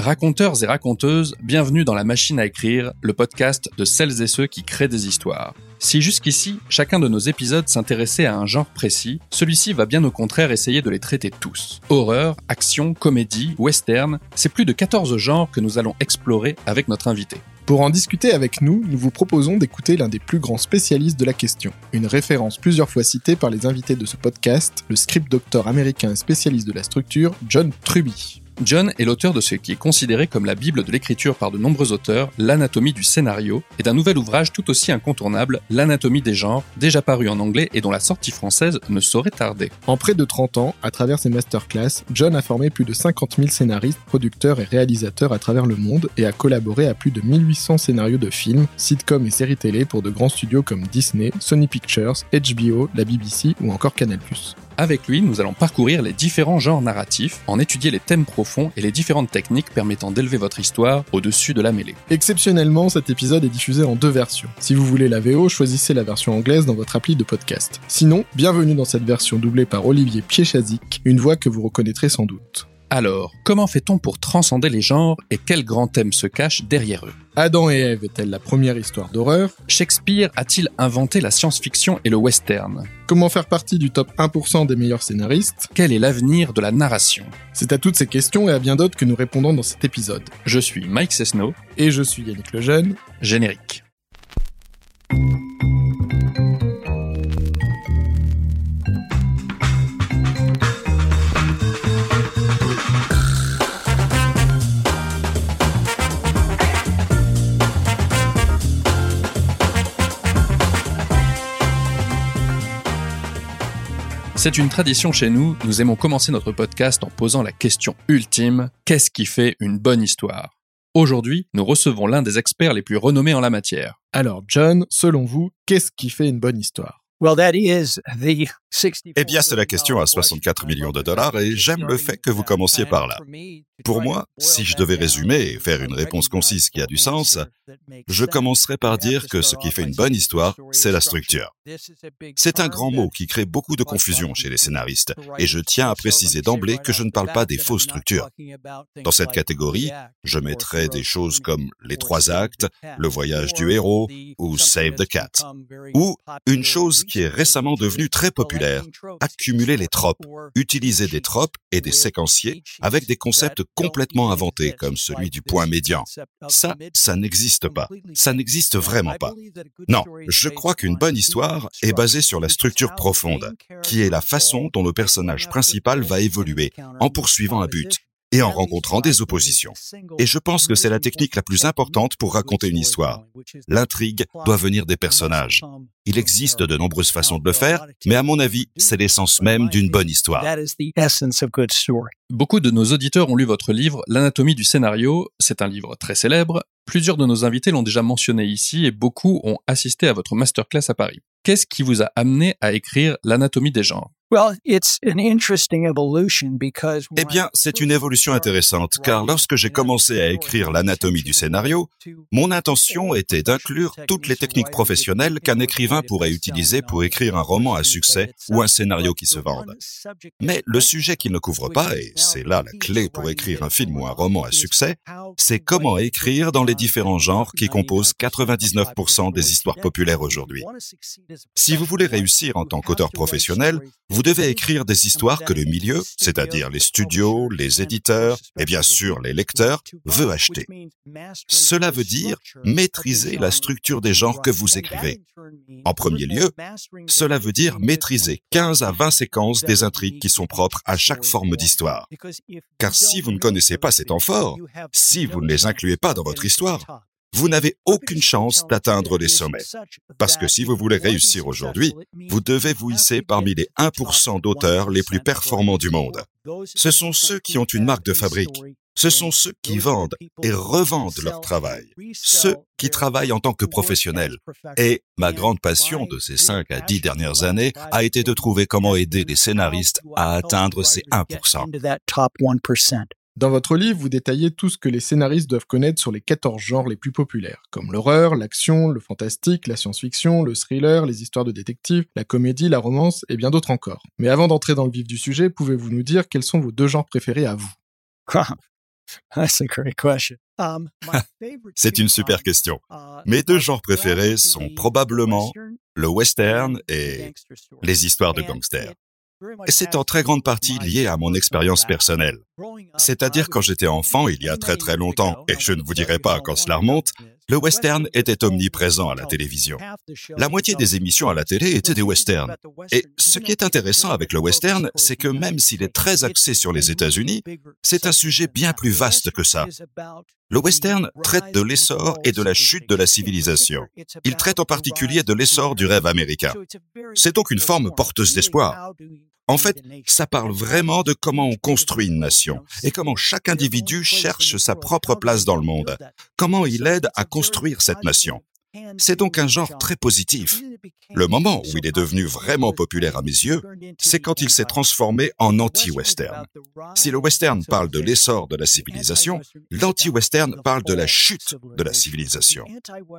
Raconteurs et raconteuses, bienvenue dans la machine à écrire, le podcast de celles et ceux qui créent des histoires. Si jusqu'ici, chacun de nos épisodes s'intéressait à un genre précis, celui-ci va bien au contraire essayer de les traiter tous. Horreur, action, comédie, western, c'est plus de 14 genres que nous allons explorer avec notre invité. Pour en discuter avec nous, nous vous proposons d'écouter l'un des plus grands spécialistes de la question, une référence plusieurs fois citée par les invités de ce podcast, le script doctor américain et spécialiste de la structure, John Truby. John est l'auteur de ce qui est considéré comme la Bible de l'écriture par de nombreux auteurs, l'anatomie du scénario, et d'un nouvel ouvrage tout aussi incontournable, l'anatomie des genres, déjà paru en anglais et dont la sortie française ne saurait tarder. En près de 30 ans, à travers ses masterclass, John a formé plus de 50 000 scénaristes, producteurs et réalisateurs à travers le monde et a collaboré à plus de 1800 scénarios de films, sitcoms et séries télé pour de grands studios comme Disney, Sony Pictures, HBO, la BBC ou encore Canal+. Avec lui, nous allons parcourir les différents genres narratifs, en étudier les thèmes profonds et les différentes techniques permettant d'élever votre histoire au-dessus de la mêlée. Exceptionnellement, cet épisode est diffusé en deux versions. Si vous voulez la VO, choisissez la version anglaise dans votre appli de podcast. Sinon, bienvenue dans cette version doublée par Olivier Piechazik, une voix que vous reconnaîtrez sans doute. Alors, comment fait-on pour transcender les genres et quels grands thèmes se cachent derrière eux? Adam et Ève est-elle la première histoire d'horreur? Shakespeare a-t-il inventé la science-fiction et le western? Comment faire partie du top 1% des meilleurs scénaristes? Quel est l'avenir de la narration? C'est à toutes ces questions et à bien d'autres que nous répondons dans cet épisode. Je suis Mike Cessno. Et je suis Yannick Lejeune. Générique. C'est une tradition chez nous, nous aimons commencer notre podcast en posant la question ultime, qu'est-ce qui fait une bonne histoire? Aujourd'hui, nous recevons l'un des experts les plus renommés en la matière. Alors John, selon vous, qu'est-ce qui fait une bonne histoire? Eh bien, c'est la question à 64 millions de dollars et j'aime le fait que vous commenciez par là. Pour moi, si je devais résumer et faire une réponse concise qui a du sens, je commencerai par dire que ce qui fait une bonne histoire, c'est la structure. C'est un grand mot qui crée beaucoup de confusion chez les scénaristes et je tiens à préciser d'emblée que je ne parle pas des fausses structures. Dans cette catégorie, je mettrai des choses comme les trois actes, le voyage du héros ou Save the Cat. Ou une chose qui est récemment devenue très populaire, accumuler les tropes, utiliser des tropes et des séquenciers avec des concepts complètement inventés comme celui du point médian. Ça, ça n'existe pas. Ça n'existe vraiment pas. Non, je crois qu'une bonne histoire est basée sur la structure profonde, qui est la façon dont le personnage principal va évoluer en poursuivant un but, et en rencontrant des oppositions. Et je pense que c'est la technique la plus importante pour raconter une histoire. L'intrigue doit venir des personnages. Il existe de nombreuses façons de le faire, mais à mon avis, c'est l'essence même d'une bonne histoire. Beaucoup de nos auditeurs ont lu votre livre L'anatomie du scénario. C'est un livre très célèbre. Plusieurs de nos invités l'ont déjà mentionné ici et beaucoup ont assisté à votre masterclass à Paris. Qu'est-ce qui vous a amené à écrire L'anatomie des genres? Eh bien, c'est une évolution intéressante, car lorsque j'ai commencé à écrire l'anatomie du scénario, mon intention était d'inclure toutes les techniques professionnelles qu'un écrivain pourrait utiliser pour écrire un roman à succès ou un scénario qui se vende. Mais le sujet qu'il ne couvre pas, et c'est là la clé pour écrire un film ou un roman à succès, c'est comment écrire dans les différents genres qui composent 99% des histoires populaires aujourd'hui. Si vous voulez réussir en tant qu'auteur professionnel, vous devez écrire des histoires que le milieu, c'est-à-dire les studios, les éditeurs et bien sûr les lecteurs, veut acheter. Cela veut dire maîtriser la structure des genres que vous écrivez. En premier lieu, cela veut dire maîtriser 15 à 20 séquences des intrigues qui sont propres à chaque forme d'histoire. Car si vous ne connaissez pas ces temps forts, si vous ne les incluez pas dans votre histoire, vous n'avez aucune chance d'atteindre les sommets. Parce que si vous voulez réussir aujourd'hui, vous devez vous hisser parmi les 1% d'auteurs les plus performants du monde. Ce sont ceux qui ont une marque de fabrique. Ce sont ceux qui vendent et revendent leur travail. Ceux qui travaillent en tant que professionnels. Et ma grande passion de ces 5 à 10 dernières années a été de trouver comment aider les scénaristes à atteindre ces 1%. Dans votre livre, vous détaillez tout ce que les scénaristes doivent connaître sur les 14 genres les plus populaires, comme l'horreur, l'action, le fantastique, la science-fiction, le thriller, les histoires de détectives, la comédie, la romance et bien d'autres encore. Mais avant d'entrer dans le vif du sujet, pouvez-vous nous dire quels sont vos deux genres préférés à vous? C'est une super question. Mes deux genres préférés sont probablement le western et les histoires de gangsters. C'est en très grande partie lié à mon expérience personnelle. C'est-à-dire quand j'étais enfant, il y a très très longtemps, et je ne vous dirai pas quand cela remonte, le western était omniprésent à la télévision. La moitié des émissions à la télé étaient des westerns. Et ce qui est intéressant avec le western, c'est que même s'il est très axé sur les États-Unis, c'est un sujet bien plus vaste que ça. Le western traite de l'essor et de la chute de la civilisation. Il traite en particulier de l'essor du rêve américain. C'est donc une forme porteuse d'espoir. En fait, ça parle vraiment de comment on construit une nation et comment chaque individu cherche sa propre place dans le monde, comment il aide à construire cette nation. C'est donc un genre très positif. Le moment où il est devenu vraiment populaire à mes yeux, c'est quand il s'est transformé en anti-western. Si le western parle de l'essor de la civilisation, l'anti-western parle de la chute de la civilisation.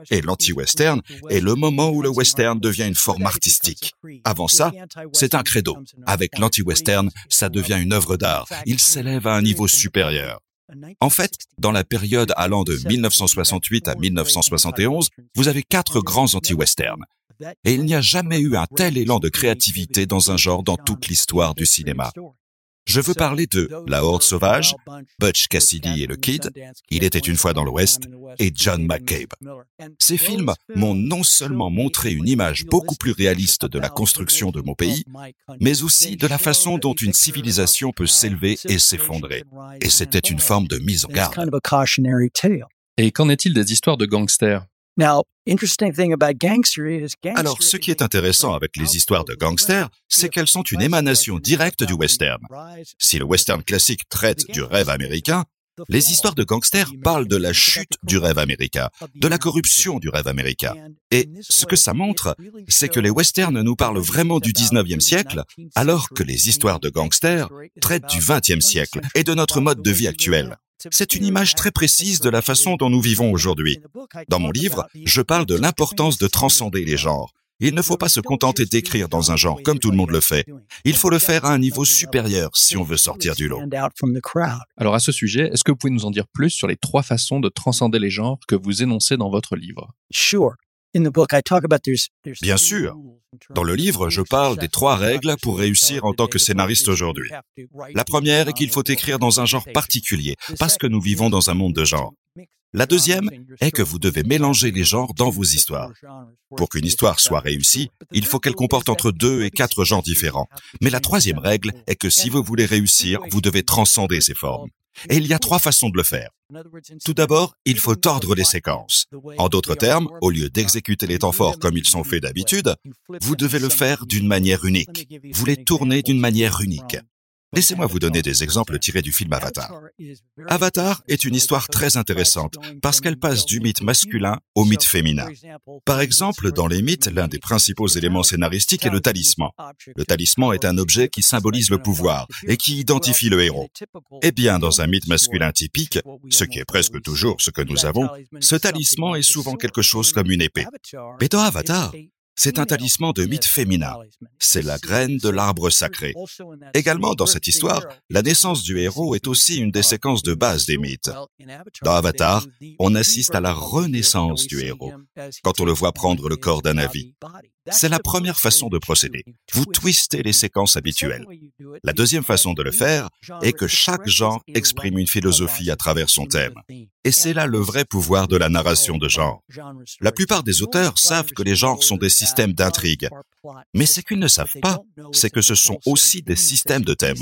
Et l'anti-western est le moment où le western devient une forme artistique. Avant ça, c'est un credo. Avec l'anti-western, ça devient une œuvre d'art. Il s'élève à un niveau supérieur. En fait, dans la période allant de 1968 à 1971, vous avez quatre grands anti-westerns. Et il n'y a jamais eu un tel élan de créativité dans un genre dans toute l'histoire du cinéma. Je veux parler de La Horde Sauvage, Butch Cassidy et le Kid, Il était une fois dans l'Ouest, et John McCabe. Ces films m'ont non seulement montré une image beaucoup plus réaliste de la construction de mon pays, mais aussi de la façon dont une civilisation peut s'élever et s'effondrer. Et c'était une forme de mise en garde. Et qu'en est-il des histoires de gangsters? Alors, ce qui est intéressant avec les histoires de gangsters, c'est qu'elles sont une émanation directe du western. Si le western classique traite du rêve américain, les histoires de gangsters parlent de la chute du rêve américain, de la corruption du rêve américain. Et ce que ça montre, c'est que les westerns nous parlent vraiment du 19e siècle, alors que les histoires de gangsters traitent du 20e siècle et de notre mode de vie actuel. C'est une image très précise de la façon dont nous vivons aujourd'hui. Dans mon livre, je parle de l'importance de transcender les genres. Il ne faut pas se contenter d'écrire dans un genre comme tout le monde le fait. Il faut le faire à un niveau supérieur si on veut sortir du lot. Alors à ce sujet, est-ce que vous pouvez nous en dire plus sur les trois façons de transcender les genres que vous énoncez dans votre livre? Bien sûr. Dans le livre, je parle des trois règles pour réussir en tant que scénariste aujourd'hui. La première est qu'il faut écrire dans un genre particulier, parce que nous vivons dans un monde de genres. La deuxième est que vous devez mélanger les genres dans vos histoires. Pour qu'une histoire soit réussie, il faut qu'elle comporte entre deux et quatre genres différents. Mais la troisième règle est que si vous voulez réussir, vous devez transcender ces formes. Et il y a trois façons de le faire. Tout d'abord, il faut tordre les séquences. En d'autres termes, au lieu d'exécuter les temps forts comme ils sont faits d'habitude, vous devez le faire d'une manière unique. Vous les tournez d'une manière unique. Laissez-moi vous donner des exemples tirés du film Avatar. Avatar est une histoire très intéressante parce qu'elle passe du mythe masculin au mythe féminin. Par exemple, dans les mythes, l'un des principaux éléments scénaristiques est le talisman. Le talisman est un objet qui symbolise le pouvoir et qui identifie le héros. Eh bien, dans un mythe masculin typique, ce qui est presque toujours ce que nous avons, ce talisman est souvent quelque chose comme une épée. Mais dans Avatar, c'est un talisman de mythe féminin. C'est la graine de l'arbre sacré. Également dans cette histoire, la naissance du héros est aussi une des séquences de base des mythes. Dans Avatar, on assiste à la renaissance du héros, quand on le voit prendre le corps d'un avis. C'est la première façon de procéder. Vous twistez les séquences habituelles. La deuxième façon de le faire est que chaque genre exprime une philosophie à travers son thème. Et c'est là le vrai pouvoir de la narration de genre. La plupart des auteurs savent que les genres sont des systèmes d'intrigue. Mais ce qu'ils ne savent pas, c'est que ce sont aussi des systèmes de thèmes.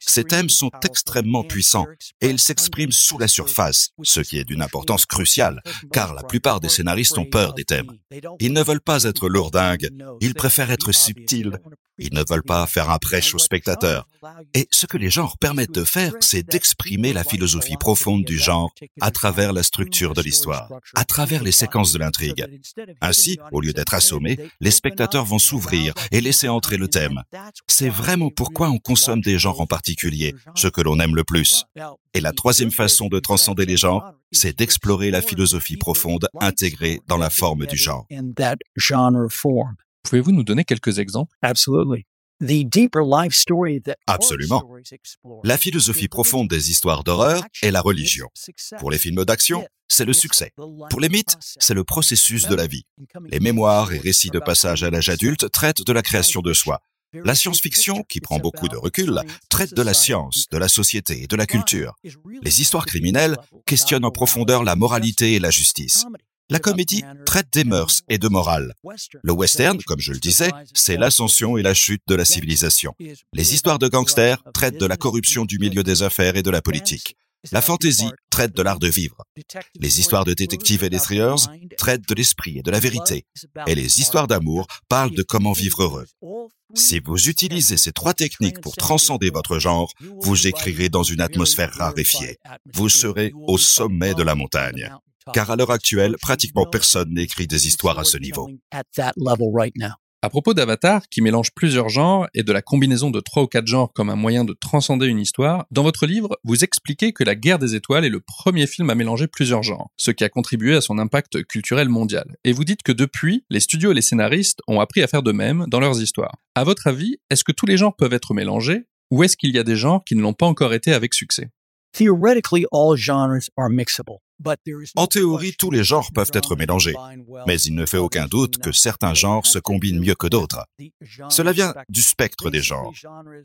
Ces thèmes sont extrêmement puissants et ils s'expriment sous la surface, ce qui est d'une importance cruciale, car la plupart des scénaristes ont peur des thèmes. Ils ne veulent pas être lourdingues, ils préfèrent être subtils, ils ne veulent pas faire un prêche aux spectateurs. Et ce que les genres permettent de faire, c'est d'exprimer la philosophie profonde du genre à travers la structure de l'histoire, à travers les séquences de l'intrigue. Ainsi, au lieu d'être assommés, les spectateurs vont s'ouvrir et laisser entrer le thème. C'est vraiment pourquoi on consomme des genres en particulier, ce que l'on aime le plus. Et la troisième façon de transcender les genres, c'est d'explorer la philosophie profonde intégrée dans la forme du genre. Pouvez-vous nous donner quelques exemples? Absolument. La philosophie profonde des histoires d'horreur est la religion. Pour les films d'action, c'est le succès. Pour les mythes, c'est le processus de la vie. Les mémoires et récits de passage à l'âge adulte traitent de la création de soi. La science-fiction, qui prend beaucoup de recul, traite de la science, de la société et de la culture. Les histoires criminelles questionnent en profondeur la moralité et la justice. La comédie traite des mœurs et de morale. Le western, comme je le disais, c'est l'ascension et la chute de la civilisation. Les histoires de gangsters traitent de la corruption du milieu des affaires et de la politique. La fantasy traite de l'art de vivre. Les histoires de détectives et des traitent de l'esprit et de la vérité. Et les histoires d'amour parlent de comment vivre heureux. Si vous utilisez ces trois techniques pour transcender votre genre, vous écrirez dans une atmosphère raréfiée. Vous serez au sommet de la montagne car à l'heure actuelle, pratiquement personne n'écrit des histoires à ce niveau. À propos d'Avatar, qui mélange plusieurs genres et de la combinaison de trois ou quatre genres comme un moyen de transcender une histoire, dans votre livre, vous expliquez que La Guerre des Étoiles est le premier film à mélanger plusieurs genres, ce qui a contribué à son impact culturel mondial. Et vous dites que depuis, les studios et les scénaristes ont appris à faire de même dans leurs histoires. À votre avis, est-ce que tous les genres peuvent être mélangés, ou est-ce qu'il y a des genres qui ne l'ont pas encore été avec succès? En théorie, tous les genres peuvent être mélangés, mais il ne fait aucun doute que certains genres se combinent mieux que d'autres. Cela vient du spectre des genres.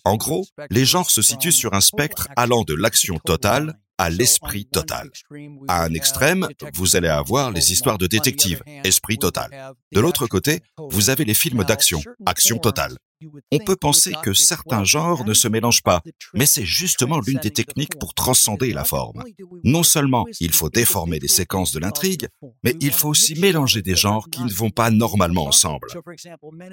En gros, les genres se situent sur un spectre allant de l'action totale à l'esprit total. À un extrême, vous allez avoir les histoires de détectives, esprit total. De l'autre côté, vous avez les films d'action, action totale. On peut penser que certains genres ne se mélangent pas, mais c'est justement l'une des techniques pour transcender la forme. Non seulement il faut déformer les séquences de l'intrigue, mais il faut aussi mélanger des genres qui ne vont pas normalement ensemble.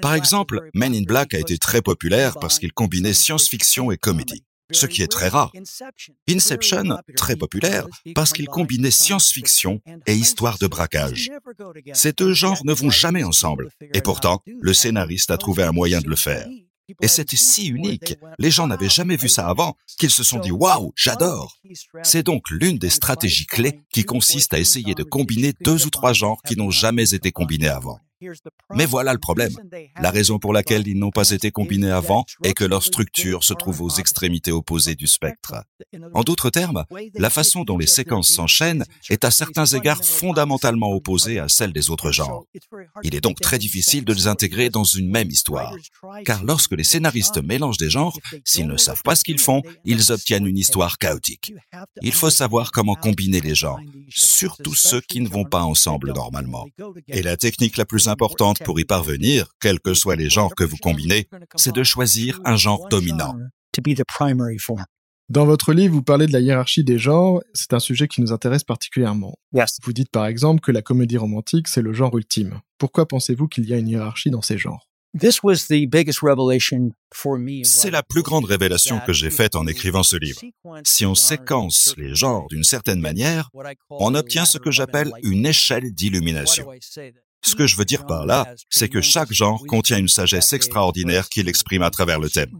Par exemple, Men in Black a été très populaire parce qu'il combinait science-fiction et comédie ce qui est très rare. Inception, très populaire, parce qu'il combinait science-fiction et histoire de braquage. Ces deux genres ne vont jamais ensemble, et pourtant, le scénariste a trouvé un moyen de le faire. Et c'était si unique, les gens n'avaient jamais vu ça avant, qu'ils se sont dit Waouh, j'adore! C'est donc l'une des stratégies clés qui consiste à essayer de combiner deux ou trois genres qui n'ont jamais été combinés avant. Mais voilà le problème. La raison pour laquelle ils n'ont pas été combinés avant est que leur structure se trouve aux extrémités opposées du spectre. En d'autres termes, la façon dont les séquences s'enchaînent est à certains égards fondamentalement opposée à celle des autres genres. Il est donc très difficile de les intégrer dans une même histoire. Car lorsque les scénaristes mélangent des genres, s'ils ne savent pas ce qu'ils font, ils obtiennent une histoire chaotique. Il faut savoir comment combiner les genres, surtout ceux qui ne vont pas ensemble normalement. Et la technique la plus importante pour y parvenir, quels que soient les genres que vous combinez, c'est de choisir un genre dominant. Dans votre livre, vous parlez de la hiérarchie des genres. C'est un sujet qui nous intéresse particulièrement. Vous dites par exemple que la comédie romantique, c'est le genre ultime. Pourquoi pensez-vous qu'il y a une hiérarchie dans ces genres? C'est la plus grande révélation que j'ai faite en écrivant ce livre. Si on séquence les genres d'une certaine manière, on obtient ce que j'appelle une échelle d'illumination. Ce que je veux dire par là, c'est que chaque genre contient une sagesse extraordinaire qu'il exprime à travers le thème.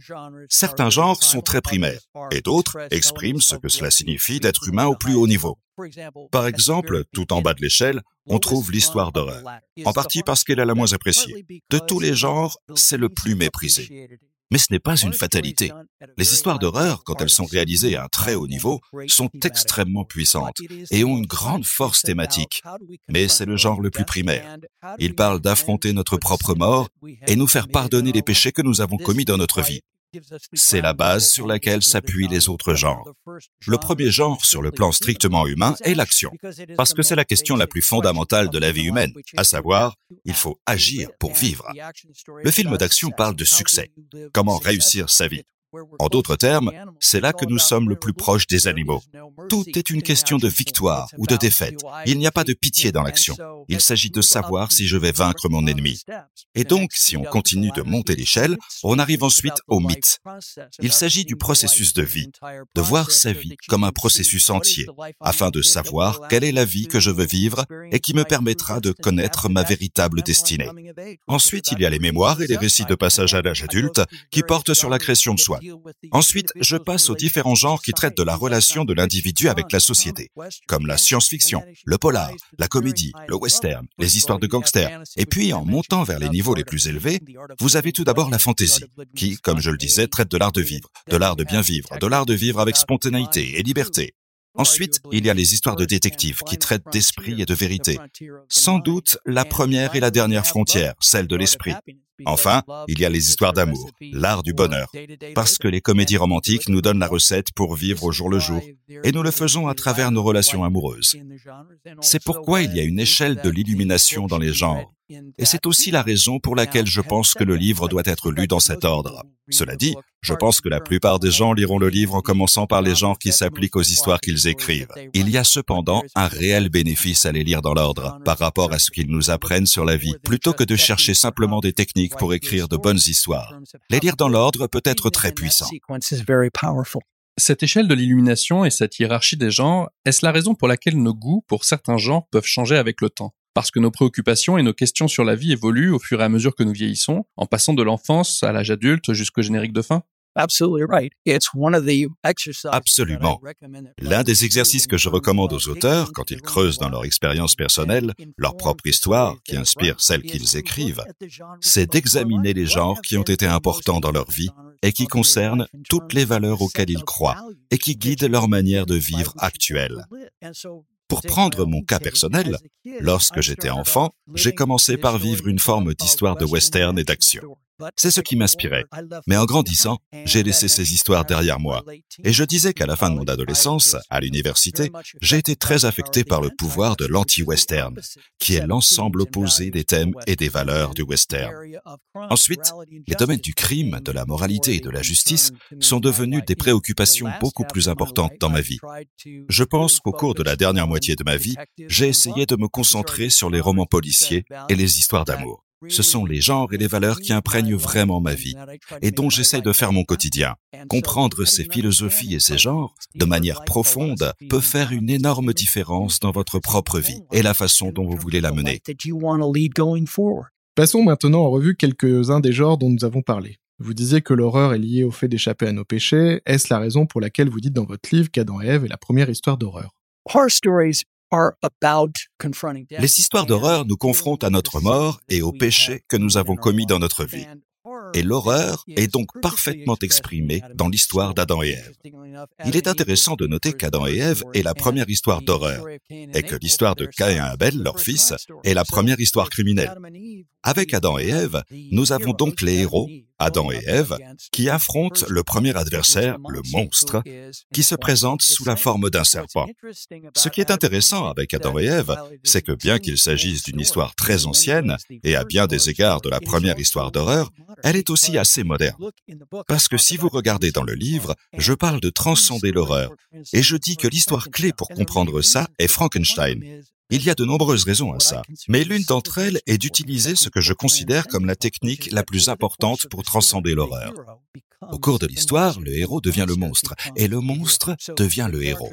Certains genres sont très primaires, et d'autres expriment ce que cela signifie d'être humain au plus haut niveau. Par exemple, tout en bas de l'échelle, on trouve l'histoire d'horreur, en partie parce qu'elle est la moins appréciée. De tous les genres, c'est le plus méprisé. Mais ce n'est pas une fatalité. Les histoires d'horreur, quand elles sont réalisées à un très haut niveau, sont extrêmement puissantes et ont une grande force thématique. Mais c'est le genre le plus primaire. Il parle d'affronter notre propre mort et nous faire pardonner les péchés que nous avons commis dans notre vie. C'est la base sur laquelle s'appuient les autres genres. Le premier genre sur le plan strictement humain est l'action, parce que c'est la question la plus fondamentale de la vie humaine, à savoir, il faut agir pour vivre. Le film d'action parle de succès, comment réussir sa vie. En d'autres termes, c'est là que nous sommes le plus proche des animaux. Tout est une question de victoire ou de défaite. Il n'y a pas de pitié dans l'action. Il s'agit de savoir si je vais vaincre mon ennemi. Et donc, si on continue de monter l'échelle, on arrive ensuite au mythe. Il s'agit du processus de vie, de voir sa vie comme un processus entier, afin de savoir quelle est la vie que je veux vivre et qui me permettra de connaître ma véritable destinée. Ensuite, il y a les mémoires et les récits de passage à l'âge adulte qui portent sur la création de soi Ensuite, je passe aux différents genres qui traitent de la relation de l'individu avec la société, comme la science-fiction, le polar, la comédie, le western, les histoires de gangsters. Et puis, en montant vers les niveaux les plus élevés, vous avez tout d'abord la fantaisie, qui, comme je le disais, traite de l'art de vivre, de l'art de bien vivre, de l'art de vivre avec spontanéité et liberté. Ensuite, il y a les histoires de détectives qui traitent d'esprit et de vérité. Sans doute la première et la dernière frontière, celle de l'esprit. Enfin, il y a les histoires d'amour, l'art du bonheur, parce que les comédies romantiques nous donnent la recette pour vivre au jour le jour, et nous le faisons à travers nos relations amoureuses. C'est pourquoi il y a une échelle de l'illumination dans les genres, et c'est aussi la raison pour laquelle je pense que le livre doit être lu dans cet ordre. Cela dit, je pense que la plupart des gens liront le livre en commençant par les genres qui s'appliquent aux histoires qu'ils écrivent. Il y a cependant un réel bénéfice à les lire dans l'ordre, par rapport à ce qu'ils nous apprennent sur la vie, plutôt que de chercher simplement des techniques pour écrire de bonnes histoires. Les lire dans l'ordre peut être très puissant. Cette échelle de l'illumination et cette hiérarchie des genres, est-ce la raison pour laquelle nos goûts pour certains genres peuvent changer avec le temps? Parce que nos préoccupations et nos questions sur la vie évoluent au fur et à mesure que nous vieillissons, en passant de l'enfance à l'âge adulte jusqu'au générique de fin? Absolument. L'un des exercices que je recommande aux auteurs quand ils creusent dans leur expérience personnelle, leur propre histoire qui inspire celle qu'ils écrivent, c'est d'examiner les genres qui ont été importants dans leur vie et qui concernent toutes les valeurs auxquelles ils croient et qui guident leur manière de vivre actuelle. Pour prendre mon cas personnel, lorsque j'étais enfant, j'ai commencé par vivre une forme d'histoire de western et d'action. C'est ce qui m'inspirait. Mais en grandissant, j'ai laissé ces histoires derrière moi. Et je disais qu'à la fin de mon adolescence, à l'université, j'ai été très affecté par le pouvoir de l'anti-western, qui est l'ensemble opposé des thèmes et des valeurs du western. Ensuite, les domaines du crime, de la moralité et de la justice sont devenus des préoccupations beaucoup plus importantes dans ma vie. Je pense qu'au cours de la dernière moitié de ma vie, j'ai essayé de me concentrer sur les romans policiers et les histoires d'amour. Ce sont les genres et les valeurs qui imprègnent vraiment ma vie et dont j'essaie de faire mon quotidien. Comprendre ces philosophies et ces genres de manière profonde peut faire une énorme différence dans votre propre vie et la façon dont vous voulez la mener. Passons maintenant en revue quelques-uns des genres dont nous avons parlé. Vous disiez que l'horreur est liée au fait d'échapper à nos péchés. Est-ce la raison pour laquelle vous dites dans votre livre qu'Adam et Ève est la première histoire d'horreur? Les histoires d'horreur nous confrontent à notre mort et aux péchés que nous avons commis dans notre vie. Et l'horreur est donc parfaitement exprimée dans l'histoire d'Adam et Ève. Il est intéressant de noter qu'Adam et Ève est la première histoire d'horreur, et que l'histoire de Caïn et Abel, leur fils, est la première histoire criminelle. Avec Adam et Ève, nous avons donc les héros, Adam et Ève, qui affrontent le premier adversaire, le monstre, qui se présente sous la forme d'un serpent. Ce qui est intéressant avec Adam et Ève, c'est que bien qu'il s'agisse d'une histoire très ancienne, et à bien des égards de la première histoire d'horreur, elle est aussi assez moderne. Parce que si vous regardez dans le livre, je parle de transcender l'horreur, et je dis que l'histoire clé pour comprendre ça est Frankenstein, il y a de nombreuses raisons à ça, mais l'une d'entre elles est d'utiliser ce que je considère comme la technique la plus importante pour transcender l'horreur. Au cours de l'histoire, le héros devient le monstre, et le monstre devient le héros.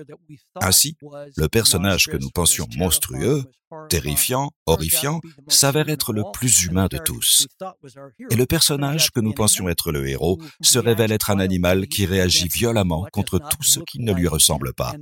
Ainsi, le personnage que nous pensions monstrueux, terrifiant, horrifiant, s'avère être le plus humain de tous. Et le personnage que nous pensions être le héros se révèle être un animal qui réagit violemment contre tout ce qui ne lui ressemble pas.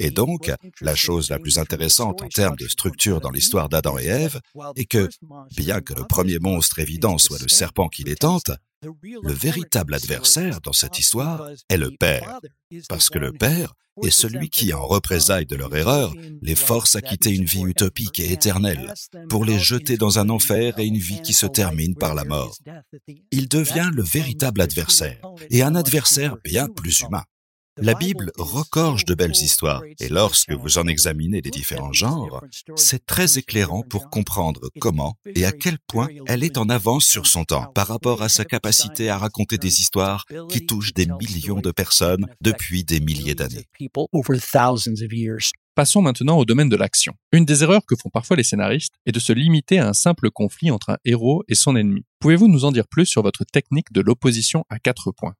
Et donc, la chose la plus intéressante en termes de structure dans l'histoire d'Adam et Ève est que, bien que le premier monstre évident soit le serpent qui les tente, le véritable adversaire dans cette histoire est le Père, parce que le Père est celui qui, en représailles de leur erreur, les force à quitter une vie utopique et éternelle, pour les jeter dans un enfer et une vie qui se termine par la mort. Il devient le véritable adversaire, et un adversaire bien plus humain. La Bible regorge de belles histoires, et lorsque vous en examinez les différents genres, c'est très éclairant pour comprendre comment et à quel point elle est en avance sur son temps par rapport à sa capacité à raconter des histoires qui touchent des millions de personnes depuis des milliers d'années. Passons maintenant au domaine de l'action. Une des erreurs que font parfois les scénaristes est de se limiter à un simple conflit entre un héros et son ennemi. Pouvez-vous nous en dire plus sur votre technique de l'opposition à quatre points?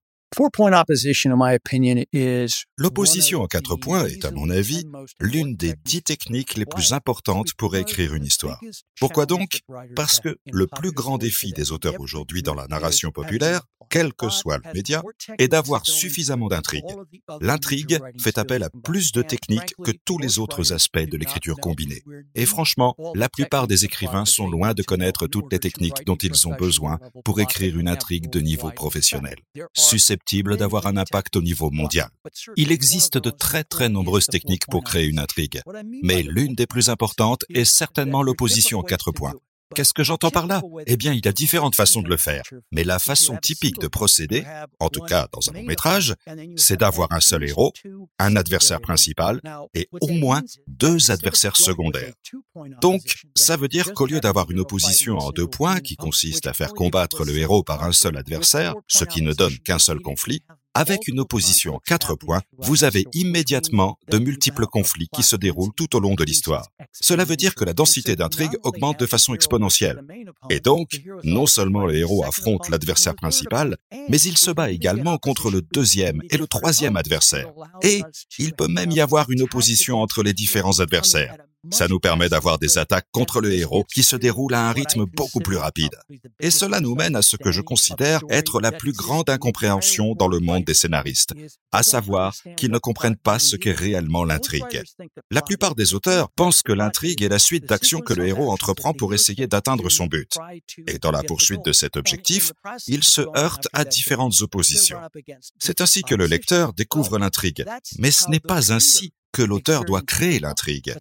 L'opposition en quatre points est, à mon avis, l'une des dix techniques les plus importantes pour écrire une histoire. Pourquoi donc? Parce que le plus grand défi des auteurs aujourd'hui dans la narration populaire, quel que soit le média, est d'avoir suffisamment d'intrigue. L'intrigue fait appel à plus de techniques que tous les autres aspects de l'écriture combinée. Et franchement, la plupart des écrivains sont loin de connaître toutes les techniques dont ils ont besoin pour écrire une intrigue de niveau professionnel, d'avoir un impact au niveau mondial. Il existe de très très nombreuses techniques pour créer une intrigue, mais l'une des plus importantes est certainement l'opposition en quatre points. Qu'est-ce que j'entends par là? Eh bien, il y a différentes façons de le faire. Mais la façon typique de procéder, en tout cas dans un long métrage, c'est d'avoir un seul héros, un adversaire principal et au moins deux adversaires secondaires. Donc, ça veut dire qu'au lieu d'avoir une opposition en deux points qui consiste à faire combattre le héros par un seul adversaire, ce qui ne donne qu'un seul conflit, avec une opposition en quatre points, vous avez immédiatement de multiples conflits qui se déroulent tout au long de l'histoire. Cela veut dire que la densité d'intrigue augmente de façon exponentielle. Et donc, non seulement le héros affronte l'adversaire principal, mais il se bat également contre le deuxième et le troisième adversaire. Et il peut même y avoir une opposition entre les différents adversaires. Ça nous permet d'avoir des attaques contre le héros qui se déroulent à un rythme beaucoup plus rapide. Et cela nous mène à ce que je considère être la plus grande incompréhension dans le monde des scénaristes, à savoir qu'ils ne comprennent pas ce qu'est réellement l'intrigue. La plupart des auteurs pensent que l'intrigue est la suite d'actions que le héros entreprend pour essayer d'atteindre son but. Et dans la poursuite de cet objectif, ils se heurtent à différentes oppositions. C'est ainsi que le lecteur découvre l'intrigue, mais ce n'est pas ainsi que l'auteur doit créer l'intrigue.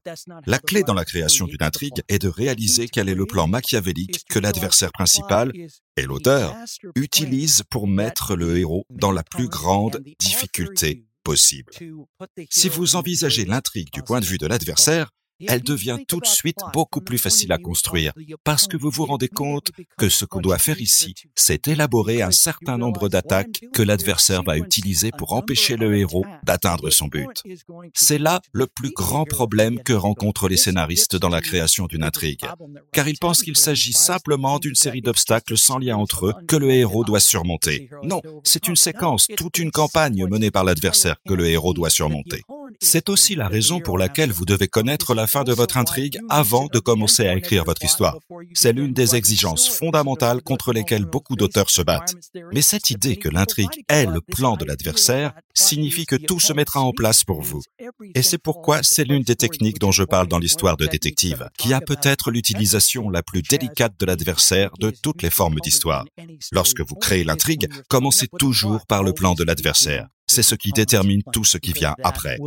La clé dans la création d'une intrigue est de réaliser quel est le plan machiavélique que l'adversaire principal et l'auteur utilisent pour mettre le héros dans la plus grande difficulté possible. Si vous envisagez l'intrigue du point de vue de l'adversaire, elle devient tout de suite beaucoup plus facile à construire parce que vous vous rendez compte que ce qu'on doit faire ici, c'est élaborer un certain nombre d'attaques que l'adversaire va utiliser pour empêcher le héros d'atteindre son but. C'est là le plus grand problème que rencontrent les scénaristes dans la création d'une intrigue, car ils pensent qu'il s'agit simplement d'une série d'obstacles sans lien entre eux que le héros doit surmonter. Non, c'est une séquence, toute une campagne menée par l'adversaire que le héros doit surmonter. C'est aussi la raison pour laquelle vous devez connaître la fin de votre intrigue avant de commencer à écrire votre histoire. C'est l'une des exigences fondamentales contre lesquelles beaucoup d'auteurs se battent. Mais cette idée que l'intrigue est le plan de l'adversaire signifie que tout se mettra en place pour vous. Et c'est pourquoi c'est l'une des techniques dont je parle dans l'histoire de détective, qui a peut-être l'utilisation la plus délicate de l'adversaire de toutes les formes d'histoire. Lorsque vous créez l'intrigue, commencez toujours par le plan de l'adversaire c'est ce qui détermine tout ce qui vient après.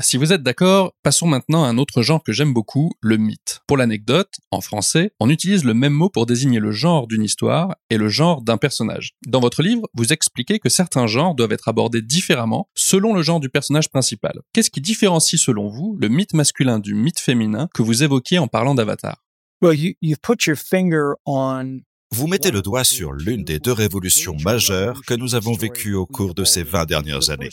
Si vous êtes d'accord, passons maintenant à un autre genre que j'aime beaucoup, le mythe. Pour l'anecdote, en français, on utilise le même mot pour désigner le genre d'une histoire et le genre d'un personnage. Dans votre livre, vous expliquez que certains genres doivent être abordés différemment selon le genre du personnage principal. Qu'est-ce qui différencie selon vous le mythe masculin du mythe féminin que vous évoquiez en parlant d'Avatar? Vous mettez le doigt sur l'une des deux révolutions majeures que nous avons vécues au cours de ces 20 dernières années.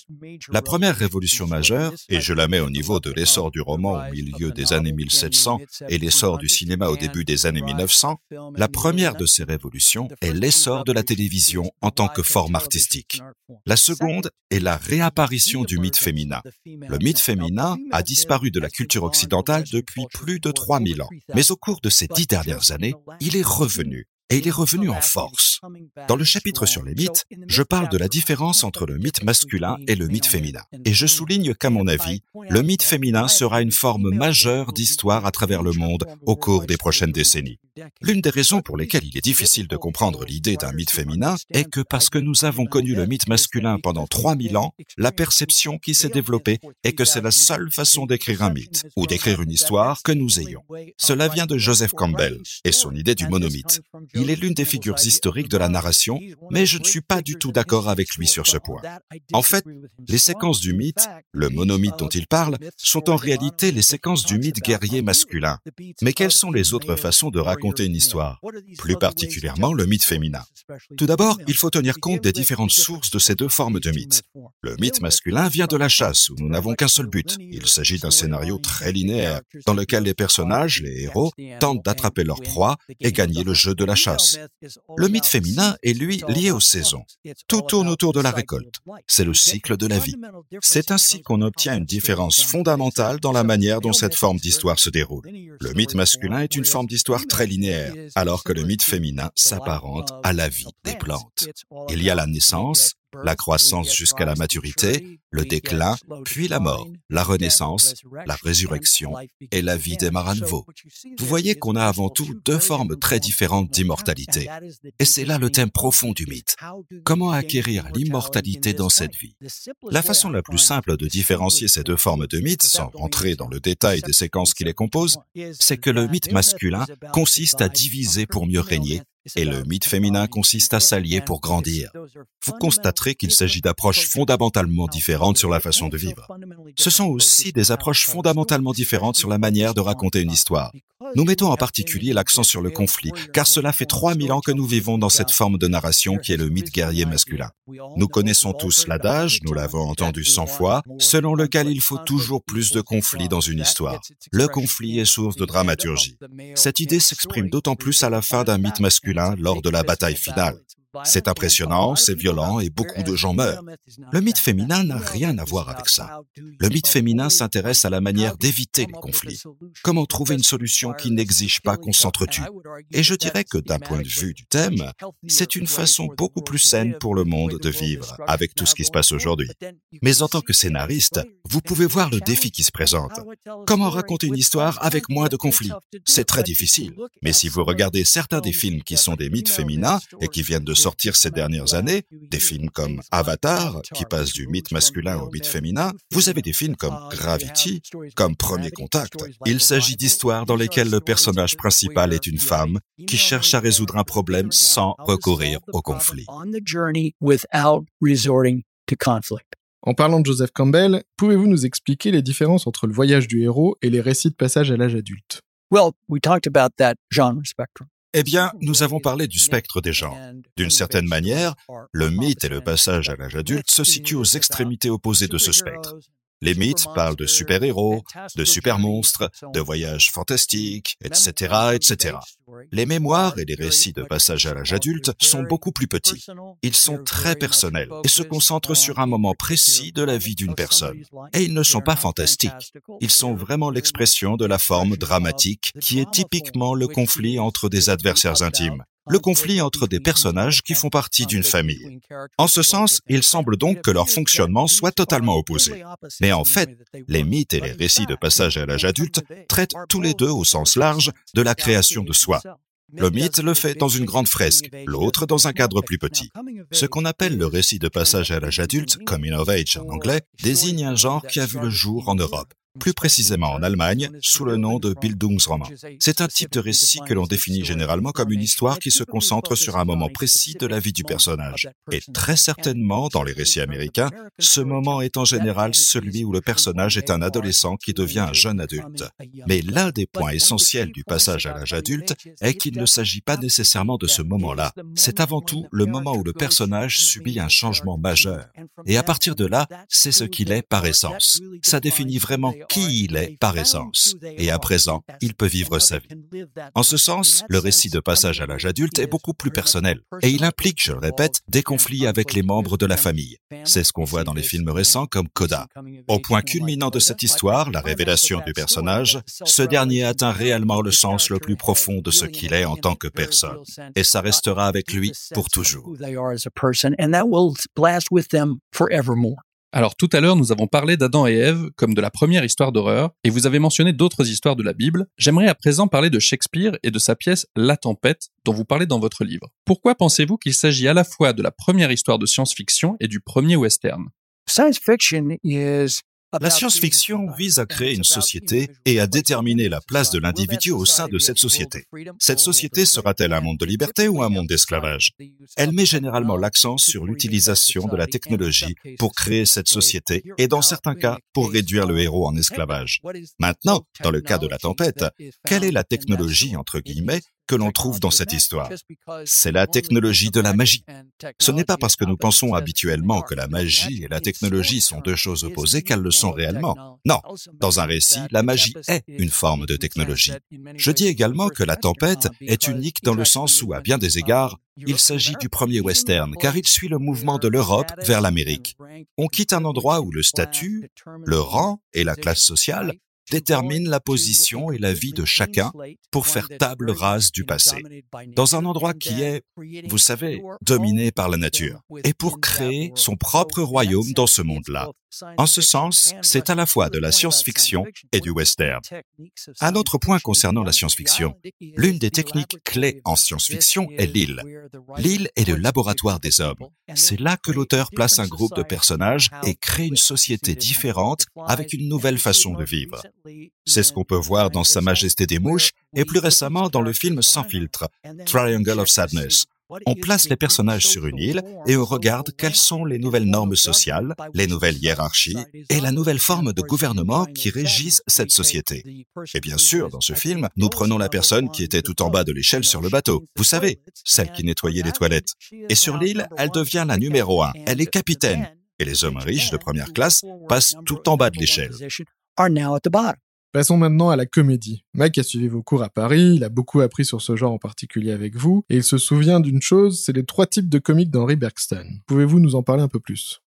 La première révolution majeure, et je la mets au niveau de l'essor du roman au milieu des années 1700 et l'essor du cinéma au début des années 1900, la première de ces révolutions est l'essor de la télévision en tant que forme artistique. La seconde est la réapparition du mythe féminin. Le mythe féminin a disparu de la culture occidentale depuis plus de 3000 ans. Mais au cours de ces dix dernières années, il est revenu et il est revenu en force. Dans le chapitre sur les mythes, je parle de la différence entre le mythe masculin et le mythe féminin. Et je souligne qu'à mon avis, le mythe féminin sera une forme majeure d'histoire à travers le monde au cours des prochaines décennies. L'une des raisons pour lesquelles il est difficile de comprendre l'idée d'un mythe féminin est que parce que nous avons connu le mythe masculin pendant 3000 ans, la perception qui s'est développée est que c'est la seule façon d'écrire un mythe ou d'écrire une histoire que nous ayons. Cela vient de Joseph Campbell et son idée du monomythe. Il est l'une des figures historiques de la narration, mais je ne suis pas du tout d'accord avec lui sur ce point. En fait, les séquences du mythe, le monomythe dont il parle, sont en réalité les séquences du mythe guerrier masculin. Mais quelles sont les autres façons de raconter une histoire, plus particulièrement le mythe féminin? Tout d'abord, il faut tenir compte des différentes sources de ces deux formes de mythes. Le mythe masculin vient de la chasse, où nous n'avons qu'un seul but. Il s'agit d'un scénario très linéaire, dans lequel les personnages, les héros, tentent d'attraper leur proie et gagner le jeu de la chasse. Le mythe féminin est, lui, lié aux saisons. Tout tourne autour de la récolte. C'est le cycle de la vie. C'est ainsi qu'on obtient une différence fondamentale dans la manière dont cette forme d'histoire se déroule. Le mythe masculin est une forme d'histoire très linéaire, alors que le mythe féminin s'apparente à la vie des plantes. Il y a la naissance, la croissance jusqu'à la maturité, le déclin, puis la mort, la renaissance, la résurrection et la vie démarre à nouveau. Vous voyez qu'on a avant tout deux formes très différentes d'immortalité. Et c'est là le thème profond du mythe. Comment acquérir l'immortalité dans cette vie? La façon la plus simple de différencier ces deux formes de mythe, sans rentrer dans le détail des séquences qui les composent, c'est que le mythe masculin consiste à diviser pour mieux régner et le mythe féminin consiste à s'allier pour grandir. Vous constaterez qu'il s'agit d'approches fondamentalement différentes sur la façon de vivre. Ce sont aussi des approches fondamentalement différentes sur la manière de raconter une histoire. Nous mettons en particulier l'accent sur le conflit, car cela fait 3000 ans que nous vivons dans cette forme de narration qui est le mythe guerrier masculin. Nous connaissons tous l'adage, nous l'avons entendu cent fois, selon lequel il faut toujours plus de conflits dans une histoire. Le conflit est source de dramaturgie. Cette idée s'exprime d'autant plus à la fin d'un mythe masculin lors de la bataille finale. C'est impressionnant, c'est violent et beaucoup de gens meurent. Le mythe féminin n'a rien à voir avec ça. Le mythe féminin s'intéresse à la manière d'éviter les conflits. Comment trouver une solution qui n'exige pas qu'on s'entretue? Et je dirais que d'un point de vue du thème, c'est une façon beaucoup plus saine pour le monde de vivre avec tout ce qui se passe aujourd'hui. Mais en tant que scénariste, vous pouvez voir le défi qui se présente. Comment raconter une histoire avec moins de conflits? C'est très difficile. Mais si vous regardez certains des films qui sont des mythes féminins et qui viennent de sortir ces dernières années, des films comme Avatar, qui passe du mythe masculin au mythe féminin, vous avez des films comme Gravity, comme Premier Contact. Il s'agit d'histoires dans lesquelles le personnage principal est une femme qui cherche à résoudre un problème sans recourir au conflit. En parlant de Joseph Campbell, pouvez-vous nous expliquer les différences entre le voyage du héros et les récits de passage à l'âge adulte? Well, we talked about that genre spectrum. Eh bien, nous avons parlé du spectre des genres. D'une certaine manière, le mythe et le passage à l'âge adulte se situent aux extrémités opposées de ce spectre. Les mythes parlent de super-héros, de super-monstres, de voyages fantastiques, etc., etc. Les mémoires et les récits de passage à l'âge adulte sont beaucoup plus petits. Ils sont très personnels et se concentrent sur un moment précis de la vie d'une personne. Et ils ne sont pas fantastiques. Ils sont vraiment l'expression de la forme dramatique qui est typiquement le conflit entre des adversaires intimes le conflit entre des personnages qui font partie d'une famille. En ce sens, il semble donc que leur fonctionnement soit totalement opposé. Mais en fait, les mythes et les récits de passage à l'âge adulte traitent tous les deux au sens large de la création de soi. Le mythe le fait dans une grande fresque, l'autre dans un cadre plus petit. Ce qu'on appelle le récit de passage à l'âge adulte, coming of age en anglais, désigne un genre qui a vu le jour en Europe plus précisément en Allemagne, sous le nom de Bildungsroman. C'est un type de récit que l'on définit généralement comme une histoire qui se concentre sur un moment précis de la vie du personnage. Et très certainement, dans les récits américains, ce moment est en général celui où le personnage est un adolescent qui devient un jeune adulte. Mais l'un des points essentiels du passage à l'âge adulte est qu'il ne s'agit pas nécessairement de ce moment-là. C'est avant tout le moment où le personnage subit un changement majeur. Et à partir de là, c'est ce qu'il est par essence. Ça définit vraiment qui il est par essence, et à présent, il peut vivre sa vie. En ce sens, le récit de passage à l'âge adulte est beaucoup plus personnel, et il implique, je le répète, des conflits avec les membres de la famille. C'est ce qu'on voit dans les films récents comme Coda. Au point culminant de cette histoire, la révélation du personnage, ce dernier atteint réellement le sens le plus profond de ce qu'il est en tant que personne, et ça restera avec lui pour toujours. Alors tout à l'heure, nous avons parlé d'Adam et Ève comme de la première histoire d'horreur, et vous avez mentionné d'autres histoires de la Bible. J'aimerais à présent parler de Shakespeare et de sa pièce La Tempête, dont vous parlez dans votre livre. Pourquoi pensez-vous qu'il s'agit à la fois de la première histoire de science-fiction et du premier western? Science fiction is la science-fiction vise à créer une société et à déterminer la place de l'individu au sein de cette société. Cette société sera-t-elle un monde de liberté ou un monde d'esclavage? Elle met généralement l'accent sur l'utilisation de la technologie pour créer cette société et dans certains cas pour réduire le héros en esclavage. Maintenant, dans le cas de la tempête, quelle est la technologie, entre guillemets, que l'on trouve dans cette histoire. C'est la technologie de la magie. Ce n'est pas parce que nous pensons habituellement que la magie et la technologie sont deux choses opposées qu'elles le sont réellement. Non, dans un récit, la magie est une forme de technologie. Je dis également que la tempête est unique dans le sens où, à bien des égards, il s'agit du premier western, car il suit le mouvement de l'Europe vers l'Amérique. On quitte un endroit où le statut, le rang et la classe sociale détermine la position et la vie de chacun pour faire table rase du passé, dans un endroit qui est, vous savez, dominé par la nature, et pour créer son propre royaume dans ce monde-là. En ce sens, c'est à la fois de la science-fiction et du western. Un autre point concernant la science-fiction. L'une des techniques clés en science-fiction est l'île. L'île est le laboratoire des hommes. C'est là que l'auteur place un groupe de personnages et crée une société différente avec une nouvelle façon de vivre. C'est ce qu'on peut voir dans Sa Majesté des Mouches et plus récemment dans le film Sans filtre, Triangle of Sadness, on place les personnages sur une île et on regarde quelles sont les nouvelles normes sociales, les nouvelles hiérarchies et la nouvelle forme de gouvernement qui régissent cette société. Et bien sûr, dans ce film, nous prenons la personne qui était tout en bas de l'échelle sur le bateau. Vous savez, celle qui nettoyait les toilettes. Et sur l'île, elle devient la numéro un. Elle est capitaine. Et les hommes riches de première classe passent tout en bas de l'échelle. Passons maintenant à la comédie. Mike a suivi vos cours à Paris, il a beaucoup appris sur ce genre en particulier avec vous, et il se souvient d'une chose, c'est les trois types de comiques d'Henry Bergsten. Pouvez-vous nous en parler un peu plus?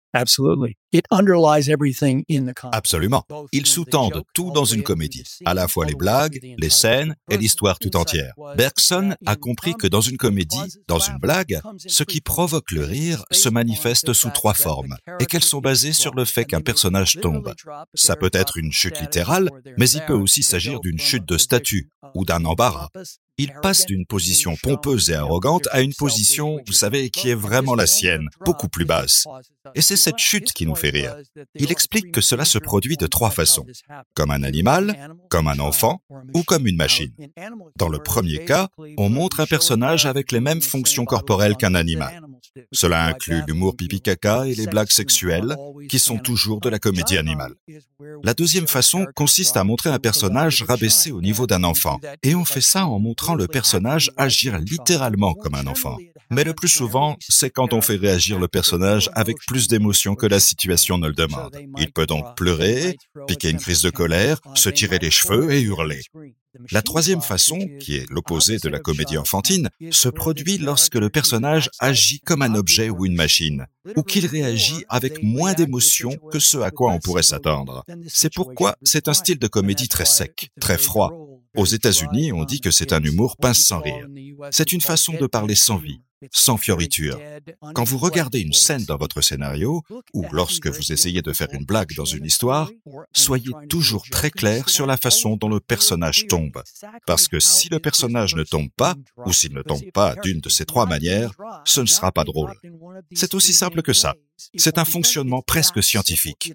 Absolument. Il sous-tendent tout dans une comédie, à la fois les blagues, les scènes et l'histoire tout entière. Bergson a compris que dans une comédie, dans une blague, ce qui provoque le rire se manifeste sous trois formes et qu'elles sont basées sur le fait qu'un personnage tombe. Ça peut être une chute littérale, mais il peut aussi s'agir d'une chute de statut ou d'un embarras il passe d'une position pompeuse et arrogante à une position, vous savez, qui est vraiment la sienne, beaucoup plus basse. Et c'est cette chute qui nous fait rire. Il explique que cela se produit de trois façons. Comme un animal, comme un enfant ou comme une machine. Dans le premier cas, on montre un personnage avec les mêmes fonctions corporelles qu'un animal. Cela inclut l'humour pipi-caca et les blagues sexuelles, qui sont toujours de la comédie animale. La deuxième façon consiste à montrer un personnage rabaissé au niveau d'un enfant, et on fait ça en montrant le personnage agir littéralement comme un enfant. Mais le plus souvent, c'est quand on fait réagir le personnage avec plus d'émotion que la situation ne le demande. Il peut donc pleurer, piquer une crise de colère, se tirer les cheveux et hurler. La troisième façon, qui est l'opposé de la comédie enfantine, se produit lorsque le personnage agit comme un objet ou une machine, ou qu'il réagit avec moins d'émotion que ce à quoi on pourrait s'attendre. C'est pourquoi c'est un style de comédie très sec, très froid. Aux États-Unis, on dit que c'est un humour pince sans rire. C'est une façon de parler sans vie, sans fioriture. Quand vous regardez une scène dans votre scénario, ou lorsque vous essayez de faire une blague dans une histoire, soyez toujours très clair sur la façon dont le personnage tombe. Parce que si le personnage ne tombe pas, ou s'il ne tombe pas d'une de ces trois manières, ce ne sera pas drôle. C'est aussi simple que ça. C'est un fonctionnement presque scientifique.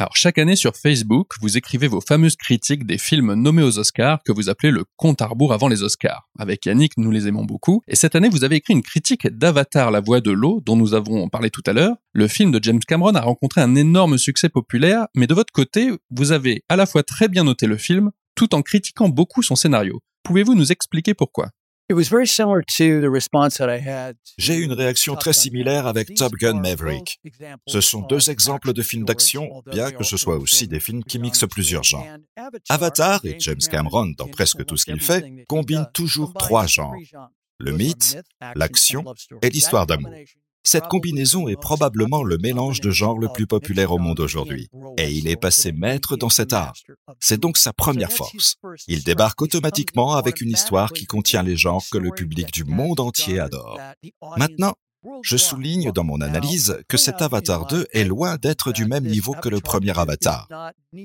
Alors chaque année sur Facebook, vous écrivez vos fameuses critiques des films nommés aux Oscars que vous appelez le compte à rebours avant les Oscars. Avec Yannick, nous les aimons beaucoup. Et cette année, vous avez écrit une critique d'Avatar, la voix de l'eau, dont nous avons parlé tout à l'heure. Le film de James Cameron a rencontré un énorme succès populaire, mais de votre côté, vous avez à la fois très bien noté le film, tout en critiquant beaucoup son scénario. Pouvez-vous nous expliquer pourquoi? J'ai eu une réaction très similaire avec Top Gun Maverick. Ce sont deux exemples de films d'action, bien que ce soit aussi des films qui mixent plusieurs genres. Avatar et James Cameron, dans presque tout ce qu'il fait, combinent toujours trois genres. Le mythe, l'action et l'histoire d'amour. Cette combinaison est probablement le mélange de genres le plus populaire au monde aujourd'hui, et il est passé maître dans cet art. C'est donc sa première force. Il débarque automatiquement avec une histoire qui contient les genres que le public du monde entier adore. Maintenant, je souligne dans mon analyse que cet Avatar 2 est loin d'être du même niveau que le premier Avatar,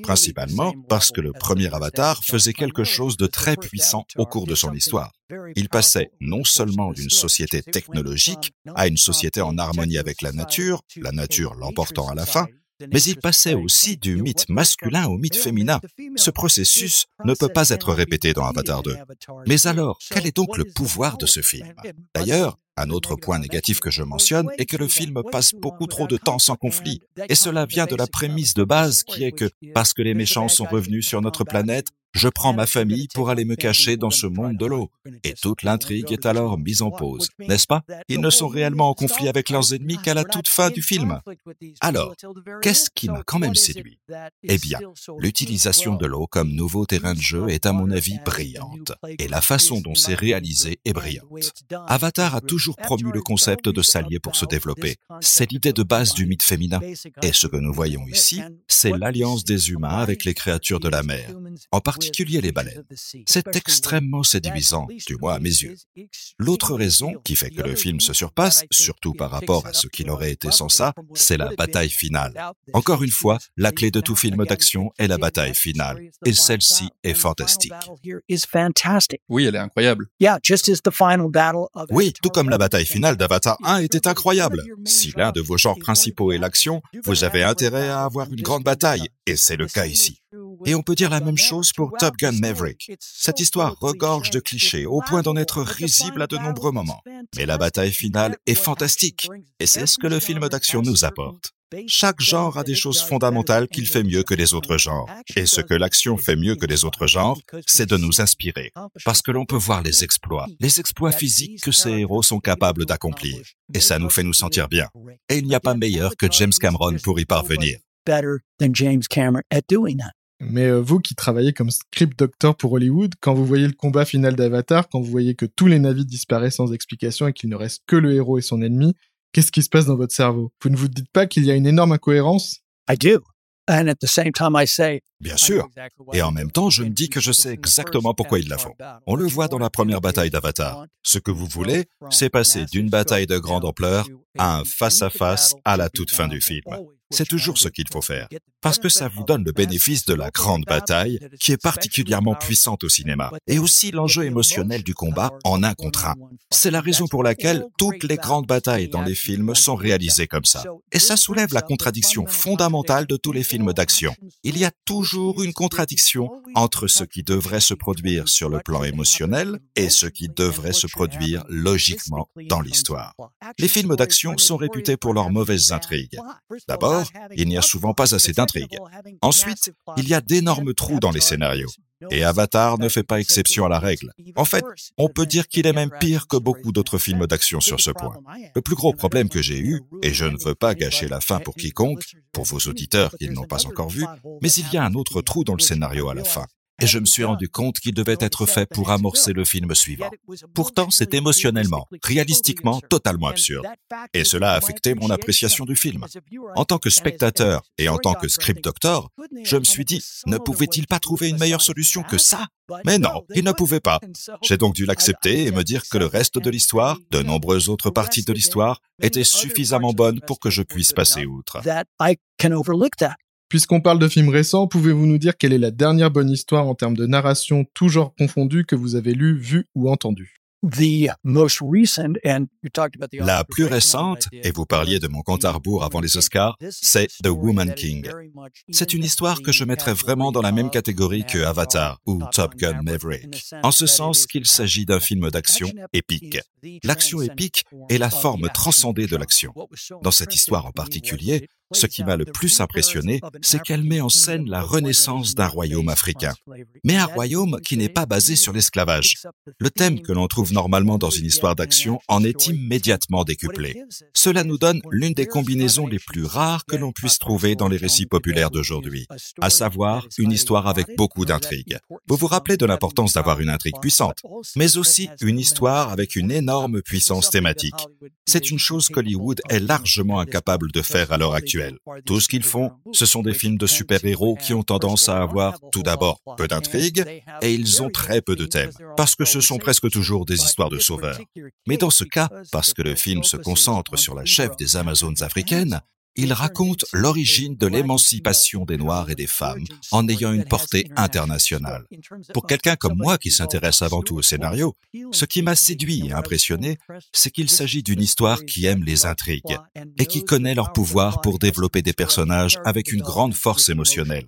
principalement parce que le premier Avatar faisait quelque chose de très puissant au cours de son histoire. Il passait non seulement d'une société technologique à une société en harmonie avec la nature, la nature l'emportant à la fin, mais il passait aussi du mythe masculin au mythe féminin. Ce processus ne peut pas être répété dans Avatar 2. Mais alors, quel est donc le pouvoir de ce film? D'ailleurs, un autre point négatif que je mentionne est que le film passe beaucoup trop de temps sans conflit. Et cela vient de la prémisse de base qui est que parce que les méchants sont revenus sur notre planète, Je prends ma famille pour aller me cacher dans ce monde de l'eau. Et toute l'intrigue est alors mise en pause, n'est-ce pas? Ils ne sont réellement en conflit avec leurs ennemis qu'à la toute fin du film. Alors, qu'est-ce qui m'a quand même séduit? Eh bien, l'utilisation de l'eau comme nouveau terrain de jeu est à mon avis brillante. Et la façon dont c'est réalisé est brillante. Avatar a toujours promu le concept de s'allier pour se développer. C'est l'idée de base du mythe féminin. Et ce que nous voyons ici, c'est l'alliance des humains avec les créatures de la mer, en particulier les baleines. C'est extrêmement séduisant, du moins à mes yeux. L'autre raison qui fait que le film se surpasse, surtout par rapport à ce qu'il aurait été sans ça, c'est la bataille finale. Encore une fois, la clé de tout film d'action est la bataille finale, et celle-ci est fantastique. Oui, elle est incroyable. Oui, tout comme la bataille finale d'Avatar 1 était incroyable. Si l'un de vos genres principaux est l'action, vous avez intérêt à avoir une grande bataille, et c'est le cas ici. Et on peut dire la même chose pour Top Gun Maverick. Cette histoire regorge de clichés au point d'en être risible à de nombreux moments. Mais la bataille finale est fantastique, et c'est ce que le film d'action nous apporte. Chaque genre a des choses fondamentales qu'il fait mieux que les autres genres. Et ce que l'action fait mieux que les autres genres, c'est de nous inspirer. Parce que l'on peut voir les exploits, les exploits physiques que ces héros sont capables d'accomplir. Et ça nous fait nous sentir bien. Et il n'y a pas meilleur que James Cameron pour y parvenir. Mais euh, vous qui travaillez comme script doctor pour Hollywood, quand vous voyez le combat final d'Avatar, quand vous voyez que tous les navires disparaissent sans explication et qu'il ne reste que le héros et son ennemi, qu'est-ce qui se passe dans votre cerveau? Vous ne vous dites pas qu'il y a une énorme incohérence? I do. And at the same time, I say, Bien sûr. Et en même temps, je me dis que je sais exactement pourquoi ils la font. On le voit dans la première bataille d'Avatar. Ce que vous voulez, c'est passer d'une bataille de grande ampleur à un face-à-face -à, la toute fin du film. C'est toujours ce qu'il faut faire, parce que ça vous donne le bénéfice de la grande bataille, qui est particulièrement puissante au cinéma, et aussi l'enjeu émotionnel du combat en un contre un. C'est la raison pour laquelle toutes les grandes batailles dans les films sont réalisées comme ça. Et ça soulève la contradiction fondamentale de tous les films d'action. Il y a toujours une contradiction entre ce qui devrait se produire sur le plan émotionnel et ce qui devrait se produire logiquement dans l'histoire. Les films d'action sont réputés pour leurs mauvaises intrigues. D'abord, il n'y a souvent pas assez d'intrigues. Ensuite, il y a d'énormes trous dans les scénarios. Et Avatar ne fait pas exception à la règle. En fait, on peut dire qu'il est même pire que beaucoup d'autres films d'action sur ce point. Le plus gros problème que j'ai eu, et je ne veux pas gâcher la fin pour quiconque, pour vos auditeurs qui ne l'ont pas encore vu, mais il y a un autre trou dans le scénario à la fin et je me suis rendu compte qu'il devait être fait pour amorcer le film suivant. Pourtant, c'est émotionnellement, réalistiquement, totalement absurde. Et cela a affecté mon appréciation du film. En tant que spectateur et en tant que script doctor, je me suis dit, ne pouvait-il pas trouver une meilleure solution que ça? Mais non, il ne pouvait pas. J'ai donc dû l'accepter et me dire que le reste de l'histoire, de nombreuses autres parties de l'histoire, étaient suffisamment bonnes pour que je puisse passer outre. Puisqu'on parle de films récents, pouvez-vous nous dire quelle est la dernière bonne histoire en termes de narration, tout genre confondu, que vous avez lu, vu ou entendu? La plus récente, et vous parliez de mon compte à rebours avant les Oscars, c'est The Woman King. C'est une histoire que je mettrais vraiment dans la même catégorie que Avatar ou Top Gun Maverick, en ce sens qu'il s'agit d'un film d'action épique. L'action épique est la forme transcendée de l'action. Dans cette histoire en particulier, ce qui m'a le plus impressionné, c'est qu'elle met en scène la renaissance d'un royaume africain. Mais un royaume qui n'est pas basé sur l'esclavage. Le thème que l'on trouve normalement dans une histoire d'action en est immédiatement décuplé. Cela nous donne l'une des combinaisons les plus rares que l'on puisse trouver dans les récits populaires d'aujourd'hui, à savoir une histoire avec beaucoup d'intrigues. Vous vous rappelez de l'importance d'avoir une intrigue puissante, mais aussi une histoire avec une énorme puissance thématique. C'est une chose qu'Hollywood est largement incapable de faire à l'heure actuelle. Tout ce qu'ils font, ce sont des films de super-héros qui ont tendance à avoir tout d'abord peu d'intrigues et ils ont très peu de thèmes, parce que ce sont presque toujours des histoires de sauveurs. Mais dans ce cas, parce que le film se concentre sur la chef des Amazones africaines, il raconte l'origine de l'émancipation des Noirs et des femmes en ayant une portée internationale. Pour quelqu'un comme moi qui s'intéresse avant tout au scénario, ce qui m'a séduit et impressionné, c'est qu'il s'agit d'une histoire qui aime les intrigues et qui connaît leur pouvoir pour développer des personnages avec une grande force émotionnelle.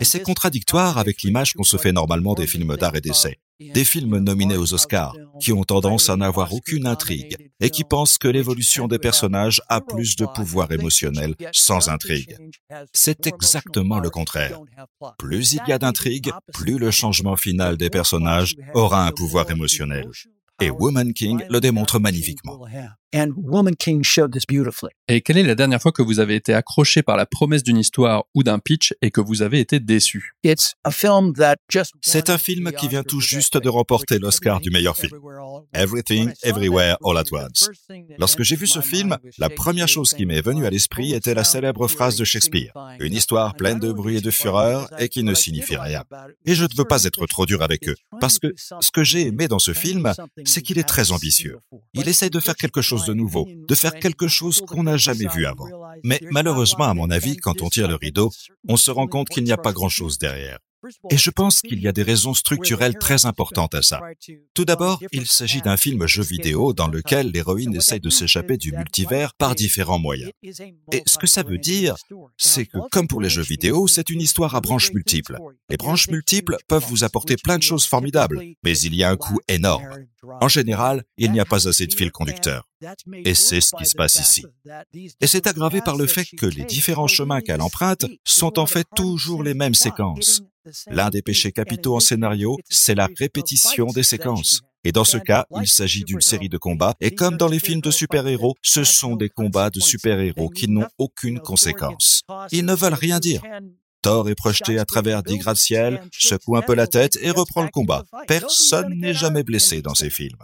Et c'est contradictoire avec l'image qu'on se fait normalement des films d'art et d'essai. Des films nominés aux Oscars, qui ont tendance à n'avoir aucune intrigue et qui pensent que l'évolution des personnages a plus de pouvoir émotionnel sans intrigue. C'est exactement le contraire. Plus il y a d'intrigue, plus le changement final des personnages aura un pouvoir émotionnel. Et Woman King le démontre magnifiquement. And Woman King showed this beautifully. Et quelle est la dernière fois que vous avez été accroché par la promesse d'une histoire ou d'un pitch et que vous avez été déçu? It's a film that just C'est un film qui vient tout juste de remporter l'Oscar du meilleur film. Everything, Everywhere, All at Once. Lorsque j'ai vu ce film, la première chose qui m'est venue à l'esprit était la célèbre phrase de Shakespeare. Une histoire pleine de bruit et de fureur et qui ne signifie rien. Et je ne veux pas être trop dur avec eux, parce que ce que j'ai aimé dans ce film, c'est qu'il est très ambitieux. Il essaie de faire quelque chose de nouveau, de faire quelque chose qu'on n'a jamais vu avant. Mais malheureusement, à mon avis, quand on tire le rideau, on se rend compte qu'il n'y a pas grand-chose derrière. Et je pense qu'il y a des raisons structurelles très importantes à ça. Tout d'abord, il s'agit d'un film jeu vidéo dans lequel l'héroïne essaye de s'échapper du multivers par différents moyens. Et ce que ça veut dire, c'est que comme pour les jeux vidéo, c'est une histoire à branches multiples. Les branches multiples peuvent vous apporter plein de choses formidables, mais il y a un coût énorme. En général, il n'y a pas assez de fil conducteur. Et c'est ce qui se passe ici. Et c'est aggravé par le fait que les différents chemins qu'elle emprunte sont en fait toujours les mêmes séquences. L'un des péchés capitaux en scénario, c'est la répétition des séquences. Et dans ce cas, il s'agit d'une série de combats, et comme dans les films de super-héros, ce sont des combats de super-héros qui n'ont aucune conséquence. Ils ne veulent rien dire. Thor est projeté à travers dix gratte-ciel, secoue un peu la tête et reprend le combat. Personne n'est jamais blessé dans ces films.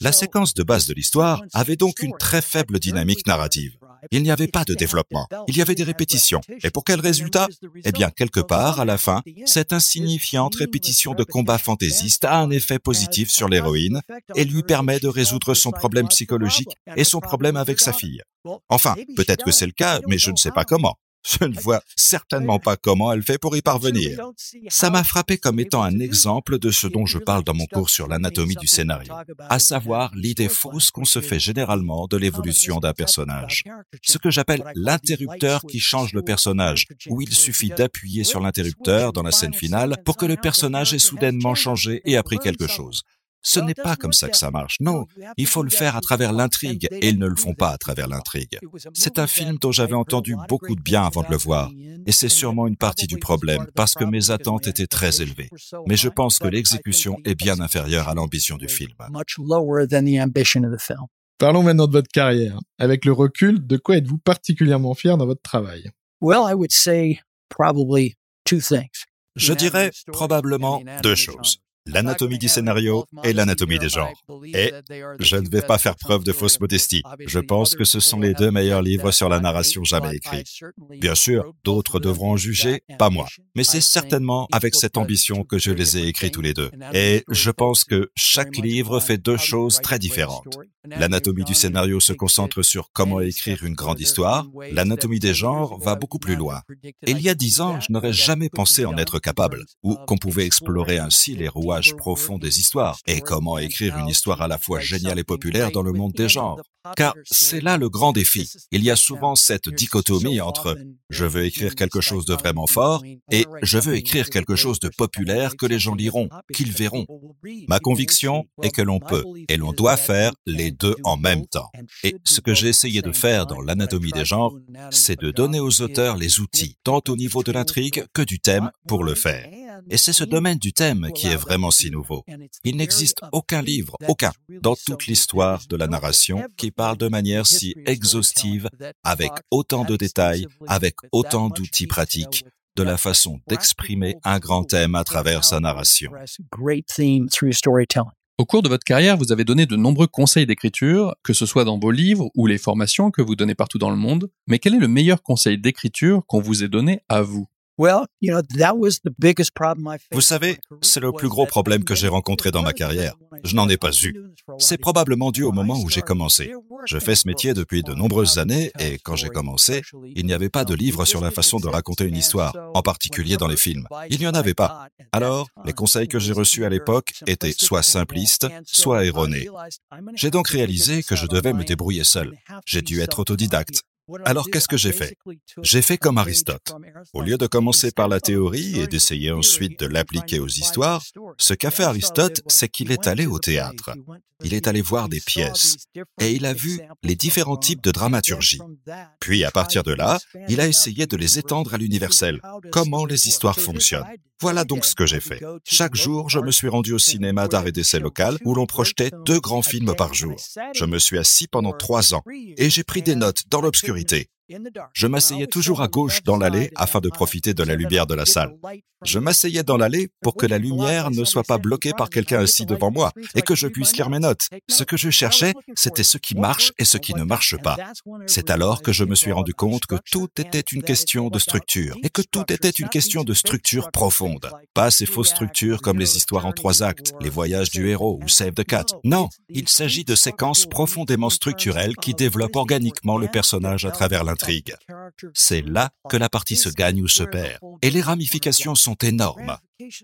La séquence de base de l'histoire avait donc une très faible dynamique narrative. Il n'y avait pas de développement, il y avait des répétitions. Et pour quel résultat? Eh bien, quelque part, à la fin, cette insignifiante répétition de combat fantaisiste a un effet positif sur l'héroïne et lui permet de résoudre son problème psychologique et son problème avec sa fille. Enfin, peut-être que c'est le cas, mais je ne sais pas comment. Je ne vois certainement pas comment elle fait pour y parvenir. Ça m'a frappé comme étant un exemple de ce dont je parle dans mon cours sur l'anatomie du scénario, à savoir l'idée fausse qu'on se fait généralement de l'évolution d'un personnage. Ce que j'appelle l'interrupteur qui change le personnage, où il suffit d'appuyer sur l'interrupteur dans la scène finale pour que le personnage ait soudainement changé et appris quelque chose. Ce n'est pas comme ça que ça marche. Non, il faut le faire à travers l'intrigue et ils ne le font pas à travers l'intrigue. C'est un film dont j'avais entendu beaucoup de bien avant de le voir et c'est sûrement une partie du problème parce que mes attentes étaient très élevées. Mais je pense que l'exécution est bien inférieure à l'ambition du film. much lower than the ambition of the film. Parlons maintenant de votre carrière. Avec le recul, de quoi êtes-vous particulièrement fier dans votre travail? Well, I would say probably two things. Je dirais probablement deux choses. L'anatomie du scénario et l'anatomie des genres. Et je ne vais pas faire preuve de fausse modestie. Je pense que ce sont les deux meilleurs livres sur la narration jamais écrits. Bien sûr, d'autres devront juger, pas moi. Mais c'est certainement avec cette ambition que je les ai écrits tous les deux. Et je pense que chaque livre fait deux choses très différentes. L'anatomie du scénario se concentre sur comment écrire une grande histoire. L'anatomie des genres va beaucoup plus loin. Il y a dix ans, je n'aurais jamais pensé en être capable, ou qu'on pouvait explorer ainsi les rouages profonds des histoires, et comment écrire une histoire à la fois géniale et populaire dans le monde des genres. Car c'est là le grand défi. Il y a souvent cette dichotomie entre je veux écrire quelque chose de vraiment fort et je veux écrire quelque chose de populaire que les gens liront, qu'ils verront. Ma conviction est que l'on peut et l'on doit faire les deux en même temps. Et ce que j'ai essayé de faire dans l'anatomie des genres, c'est de donner aux auteurs les outils, tant au niveau de l'intrigue que du thème, pour le faire. Et c'est ce domaine du thème qui est vraiment si nouveau. Il n'existe aucun livre, aucun, dans toute l'histoire de la narration qui parle de manière si exhaustive, avec autant de détails, avec autant d'outils pratiques, de la façon d'exprimer un grand thème à travers sa narration. Au cours de votre carrière, vous avez donné de nombreux conseils d'écriture, que ce soit dans vos livres ou les formations que vous donnez partout dans le monde, mais quel est le meilleur conseil d'écriture qu'on vous ait donné à vous? Well, you know, that was the biggest problem I faced Vous savez, c'est le plus gros problème que j'ai rencontré dans ma carrière. Je n'en ai pas eu. C'est probablement dû au moment où j'ai commencé. Je fais ce métier depuis de nombreuses années et quand j'ai commencé, il n'y avait pas de livre sur la façon de raconter une histoire, en particulier dans les films. Il n'y en avait pas. Alors, les conseils que j'ai reçus à l'époque étaient soit simplistes, soit erronés. J'ai donc réalisé que je devais me débrouiller seul. J'ai dû être autodidacte. Alors qu'est-ce que j'ai fait? J'ai fait comme Aristote. Au lieu de commencer par la théorie et d'essayer ensuite de l'appliquer aux histoires, Ce qu'a fait Aristote, c'est qu'il est allé au théâtre. Il est allé voir des pièces et il a vu les différents types de dramaturgie. Puis à partir de là, il a essayé de les étendre à l'universel. Comment les histoires fonctionnent? Voilà donc ce que j'ai fait. Chaque jour, je me suis rendu au cinéma d'art et d'essai local où l'on projetait deux grands films par jour. Je me suis assis pendant trois ans et j'ai pris des notes dans l'obscurité. Je m'asseyais toujours à gauche dans l'allée afin de profiter de la lumière de la salle. Je m'asseyais dans l'allée pour que la lumière ne soit pas bloquée par quelqu'un assis devant moi et que je puisse lire mes notes. Ce que je cherchais, c'était ce qui marche et ce qui ne marche pas. C'est alors que je me suis rendu compte que tout était une question de structure et que tout était une question de structure profonde. Pas ces fausses structures comme les histoires en trois actes, les voyages du héros ou Save the Cat. Non, il s'agit de séquences profondément structurelles qui développent organiquement le personnage à travers C'est là que la partie se gagne ou se perd. Et les ramifications sont énormes.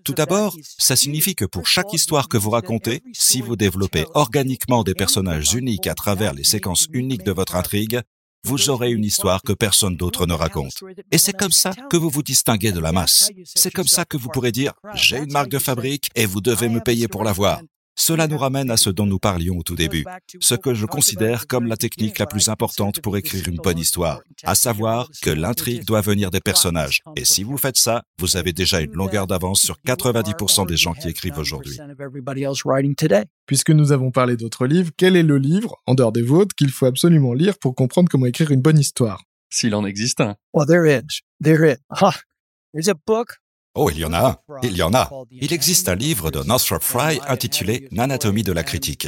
Tout d'abord, ça signifie que pour chaque histoire que vous racontez, si vous développez organiquement des personnages uniques à travers les séquences uniques de votre intrigue, vous aurez une histoire que personne d'autre ne raconte. Et c'est comme ça que vous vous distinguez de la masse. C'est comme ça que vous pourrez dire, j'ai une marque de fabrique et vous devez me payer pour l'avoir. Cela nous ramène à ce dont nous parlions au tout début, ce que je considère comme la technique la plus importante pour écrire une bonne histoire, à savoir que l'intrigue doit venir des personnages. Et si vous faites ça, vous avez déjà une longueur d'avance sur 90% des gens qui écrivent aujourd'hui. Puisque nous avons parlé d'autres livres, quel est le livre, en dehors des vôtres, qu'il faut absolument lire pour comprendre comment écrire une bonne histoire? S'il en existe un. Well, there is. There is. Huh. There's a book Oh, il y en a un. Il y en a. Il existe un livre de Northrop Frye intitulé L'anatomie de la critique.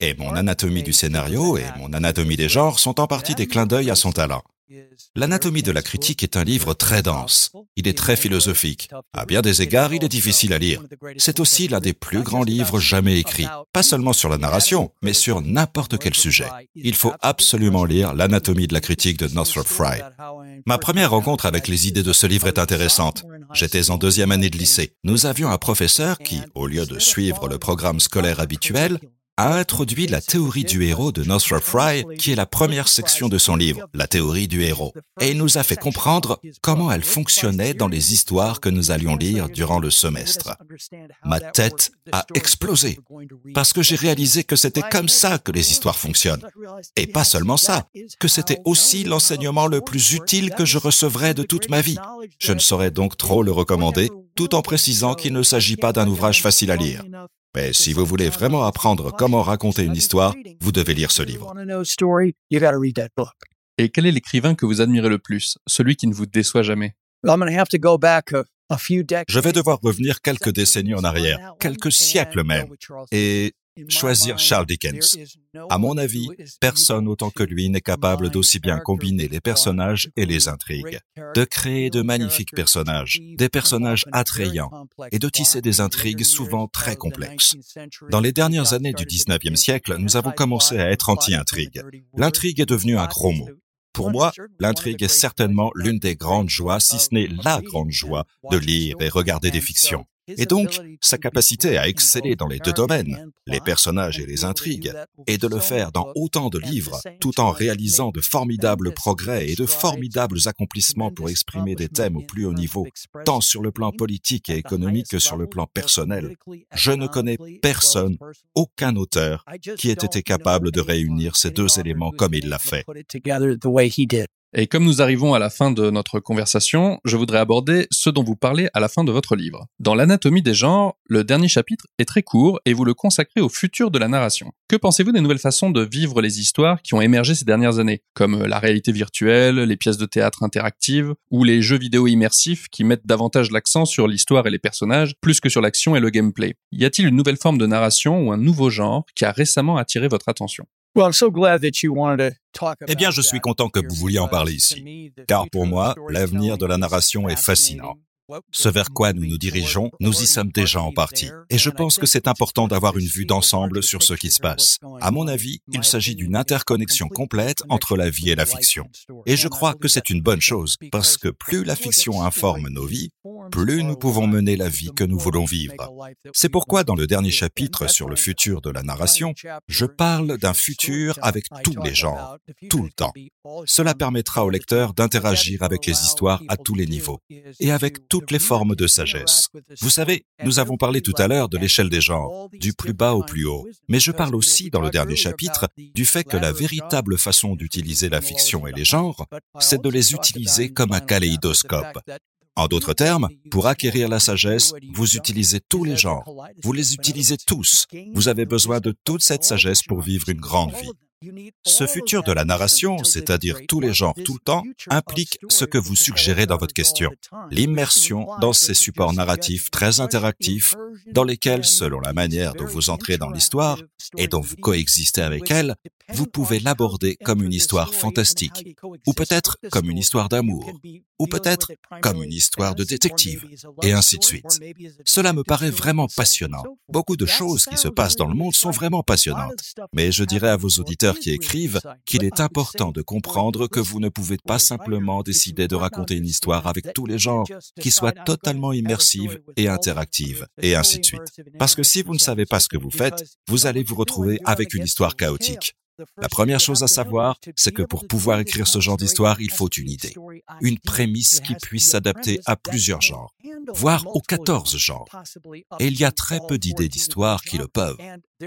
Et mon anatomie du scénario et mon anatomie des genres sont en partie des clins d'œil à son talent. L'anatomie de la critique est un livre très dense. Il est très philosophique. À bien des égards, il est difficile à lire. C'est aussi l'un des plus grands livres jamais écrits. Pas seulement sur la narration, mais sur n'importe quel sujet. Il faut absolument lire l'anatomie de la critique de Northrop Frye. Ma première rencontre avec les idées de ce livre est intéressante. J'étais en deuxième année de lycée. Nous avions un professeur qui, au lieu de suivre le programme scolaire habituel, a introduit la théorie du héros de Northrop Frye, qui est la première section de son livre, La théorie du héros. Et il nous a fait comprendre comment elle fonctionnait dans les histoires que nous allions lire durant le semestre. Ma tête a explosé, parce que j'ai réalisé que c'était comme ça que les histoires fonctionnent. Et pas seulement ça, que c'était aussi l'enseignement le plus utile que je recevrais de toute ma vie. Je ne saurais donc trop le recommander, tout en précisant qu'il ne s'agit pas d'un ouvrage facile à lire. Mais si vous voulez vraiment apprendre comment raconter une histoire, vous devez lire ce livre. Et quel est l'écrivain que vous admirez le plus, celui qui ne vous déçoit jamais? Je vais devoir revenir quelques décennies en arrière, quelques siècles même, et choisir Charles Dickens. À mon avis, personne autant que lui n'est capable d'aussi bien combiner les personnages et les intrigues, de créer de magnifiques personnages, des personnages attrayants, et de tisser des intrigues souvent très complexes. Dans les dernières années du 19e siècle, nous avons commencé à être anti-intrigue. L'intrigue est devenue un gros mot. Pour moi, l'intrigue est certainement l'une des grandes joies, si ce n'est la grande joie, de lire et regarder des fictions. Et donc, sa capacité à exceller dans les deux domaines, les personnages et les intrigues, et de le faire dans autant de livres, tout en réalisant de formidables progrès et de formidables accomplissements pour exprimer des thèmes au plus haut niveau, tant sur le plan politique et économique que sur le plan personnel. Je ne connais personne, aucun auteur, qui ait été capable de réunir ces deux éléments comme il l'a fait. Et comme nous arrivons à la fin de notre conversation, je voudrais aborder ce dont vous parlez à la fin de votre livre. Dans l'anatomie des genres, le dernier chapitre est très court et vous le consacrez au futur de la narration. Que pensez-vous des nouvelles façons de vivre les histoires qui ont émergé ces dernières années, comme la réalité virtuelle, les pièces de théâtre interactives ou les jeux vidéo immersifs qui mettent davantage l'accent sur l'histoire et les personnages plus que sur l'action et le gameplay? Y a-t-il une nouvelle forme de narration ou un nouveau genre qui a récemment attiré votre attention? Eh bien, je suis content que vous vouliez en parler ici, car pour moi, l'avenir de la narration est fascinant. Ce vers quoi nous nous dirigeons, nous y sommes déjà en partie. Et je pense que c'est important d'avoir une vue d'ensemble sur ce qui se passe. À mon avis, il s'agit d'une interconnexion complète entre la vie et la fiction. Et je crois que c'est une bonne chose, parce que plus la fiction informe nos vies, plus nous pouvons mener la vie que nous voulons vivre. C'est pourquoi dans le dernier chapitre sur le futur de la narration, je parle d'un futur avec tous les genres, tout le temps. Cela permettra au lecteur d'interagir avec les histoires à tous les niveaux et avec toutes les formes de sagesse. Vous savez, nous avons parlé tout à l'heure de l'échelle des genres, du plus bas au plus haut, mais je parle aussi dans le dernier chapitre du fait que la véritable façon d'utiliser la fiction et les genres, c'est de les utiliser comme un kaléidoscope. En d'autres termes, pour acquérir la sagesse, vous utilisez tous les genres, vous les utilisez tous. Vous avez besoin de toute cette sagesse pour vivre une grande vie. Ce futur de la narration, c'est-à-dire tous les genres tout le temps, implique ce que vous suggérez dans votre question, l'immersion dans ces supports narratifs très interactifs dans lesquels, selon la manière dont vous entrez dans l'histoire et dont vous coexistez avec elle, vous pouvez l'aborder comme une histoire fantastique, ou peut-être comme une histoire d'amour, ou peut-être comme une histoire de détective, et ainsi de suite. Cela me paraît vraiment passionnant. Beaucoup de choses qui se passent dans le monde sont vraiment passionnantes, mais je dirais à vos auditeurs qui écrivent qu'il est important de comprendre que vous ne pouvez pas simplement décider de raconter une histoire avec tous les genres, qui soit totalement immersive et interactive, et ainsi de suite. Parce que si vous ne savez pas ce que vous faites, vous allez vous retrouver avec une histoire chaotique. La première chose à savoir, c'est que pour pouvoir écrire ce genre d'histoire, il faut une idée, une prémisse qui puisse s'adapter à plusieurs genres, voire aux 14 genres. Et il y a très peu d'idées d'histoire qui le peuvent.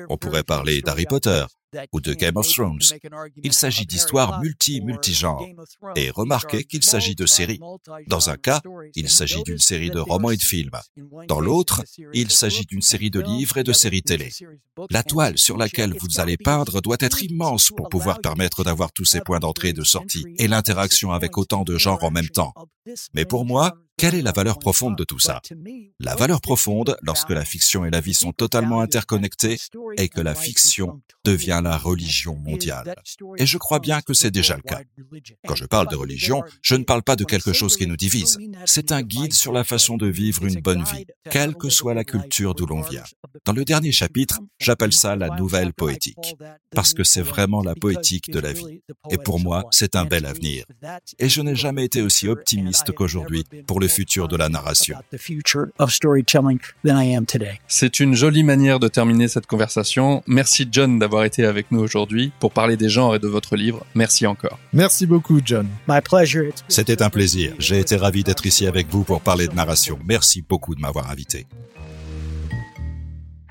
On pourrait parler d'Harry Potter, ou de Game of Thrones. Il s'agit d'histoires multi-multigenres. Et remarquez qu'il s'agit de séries. Dans un cas, il s'agit d'une série de romans et de films. Dans l'autre, il s'agit d'une série de livres et de séries télé. La toile sur laquelle vous allez peindre doit être immense pour pouvoir permettre d'avoir tous ces points d'entrée et de sortie et l'interaction avec autant de genres en même temps. Mais pour moi, quelle est la valeur profonde de tout ça? La valeur profonde, lorsque la fiction et la vie sont totalement interconnectées, est que la fiction devient la religion mondiale. Et je crois bien que c'est déjà le cas. Quand je parle de religion, je ne parle pas de quelque chose qui nous divise. C'est un guide sur la façon de vivre une bonne vie, quelle que soit la culture d'où l'on vient. Dans le dernier chapitre, j'appelle ça la nouvelle poétique, parce que c'est vraiment la poétique de la vie. Et pour moi, c'est un bel avenir. Et je n'ai jamais été aussi optimiste qu'aujourd'hui pour le futur de la narration. C'est une jolie manière de terminer cette conversation. Merci John d'avoir été avec nous aujourd'hui pour parler des genres et de votre livre. Merci encore. Merci beaucoup, John. C'était un plaisir. J'ai été ravi d'être ici avec vous pour parler de narration. Merci beaucoup de m'avoir invité.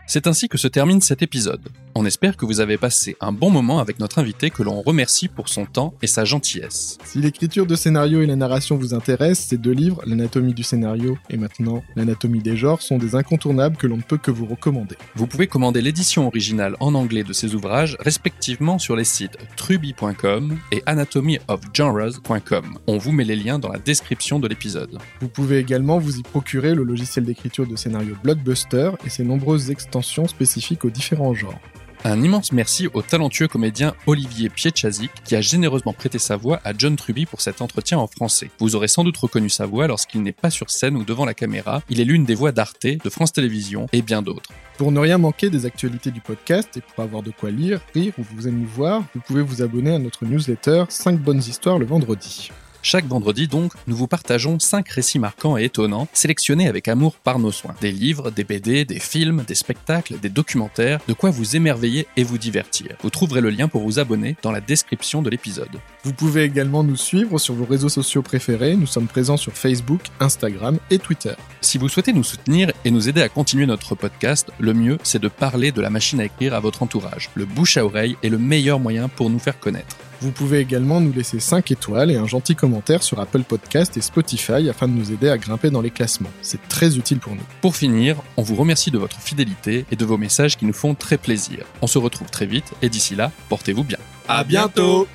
C'est ainsi que se termine cet épisode. On espère que vous avez passé un bon moment avec notre invité que l'on remercie pour son temps et sa gentillesse. Si l'écriture de scénario et la narration vous intéressent, ces deux livres, L'anatomie du scénario et maintenant L'anatomie des genres, sont des incontournables que l'on ne peut que vous recommander. Vous pouvez commander l'édition originale en anglais de ces ouvrages respectivement sur les sites truby.com et anatomyofgenres.com. On vous met les liens dans la description de l'épisode. Vous pouvez également vous y procurer le logiciel d'écriture de scénario Blockbuster et ses nombreuses extensions spécifiques aux différents genres. Un immense merci au talentueux comédien Olivier Pietchazik qui a généreusement prêté sa voix à John Truby pour cet entretien en français. Vous aurez sans doute reconnu sa voix lorsqu'il n'est pas sur scène ou devant la caméra. Il est l'une des voix d'Arte, de France Télévisions et bien d'autres. Pour ne rien manquer des actualités du podcast et pour avoir de quoi lire, rire ou vous émouvoir, vous pouvez vous abonner à notre newsletter 5 bonnes histoires le vendredi. Chaque vendredi donc, nous vous partageons 5 récits marquants et étonnants, sélectionnés avec amour par nos soins. Des livres, des BD, des films, des spectacles, des documentaires, de quoi vous émerveiller et vous divertir. Vous trouverez le lien pour vous abonner dans la description de l'épisode. Vous pouvez également nous suivre sur vos réseaux sociaux préférés, nous sommes présents sur Facebook, Instagram et Twitter. Si vous souhaitez nous soutenir et nous aider à continuer notre podcast, le mieux c'est de parler de la machine à écrire à votre entourage. Le bouche à oreille est le meilleur moyen pour nous faire connaître. Vous pouvez également nous laisser 5 étoiles et un gentil commentaire sur Apple Podcast et Spotify afin de nous aider à grimper dans les classements. C'est très utile pour nous. Pour finir, on vous remercie de votre fidélité et de vos messages qui nous font très plaisir. On se retrouve très vite et d'ici là, portez-vous bien. À bientôt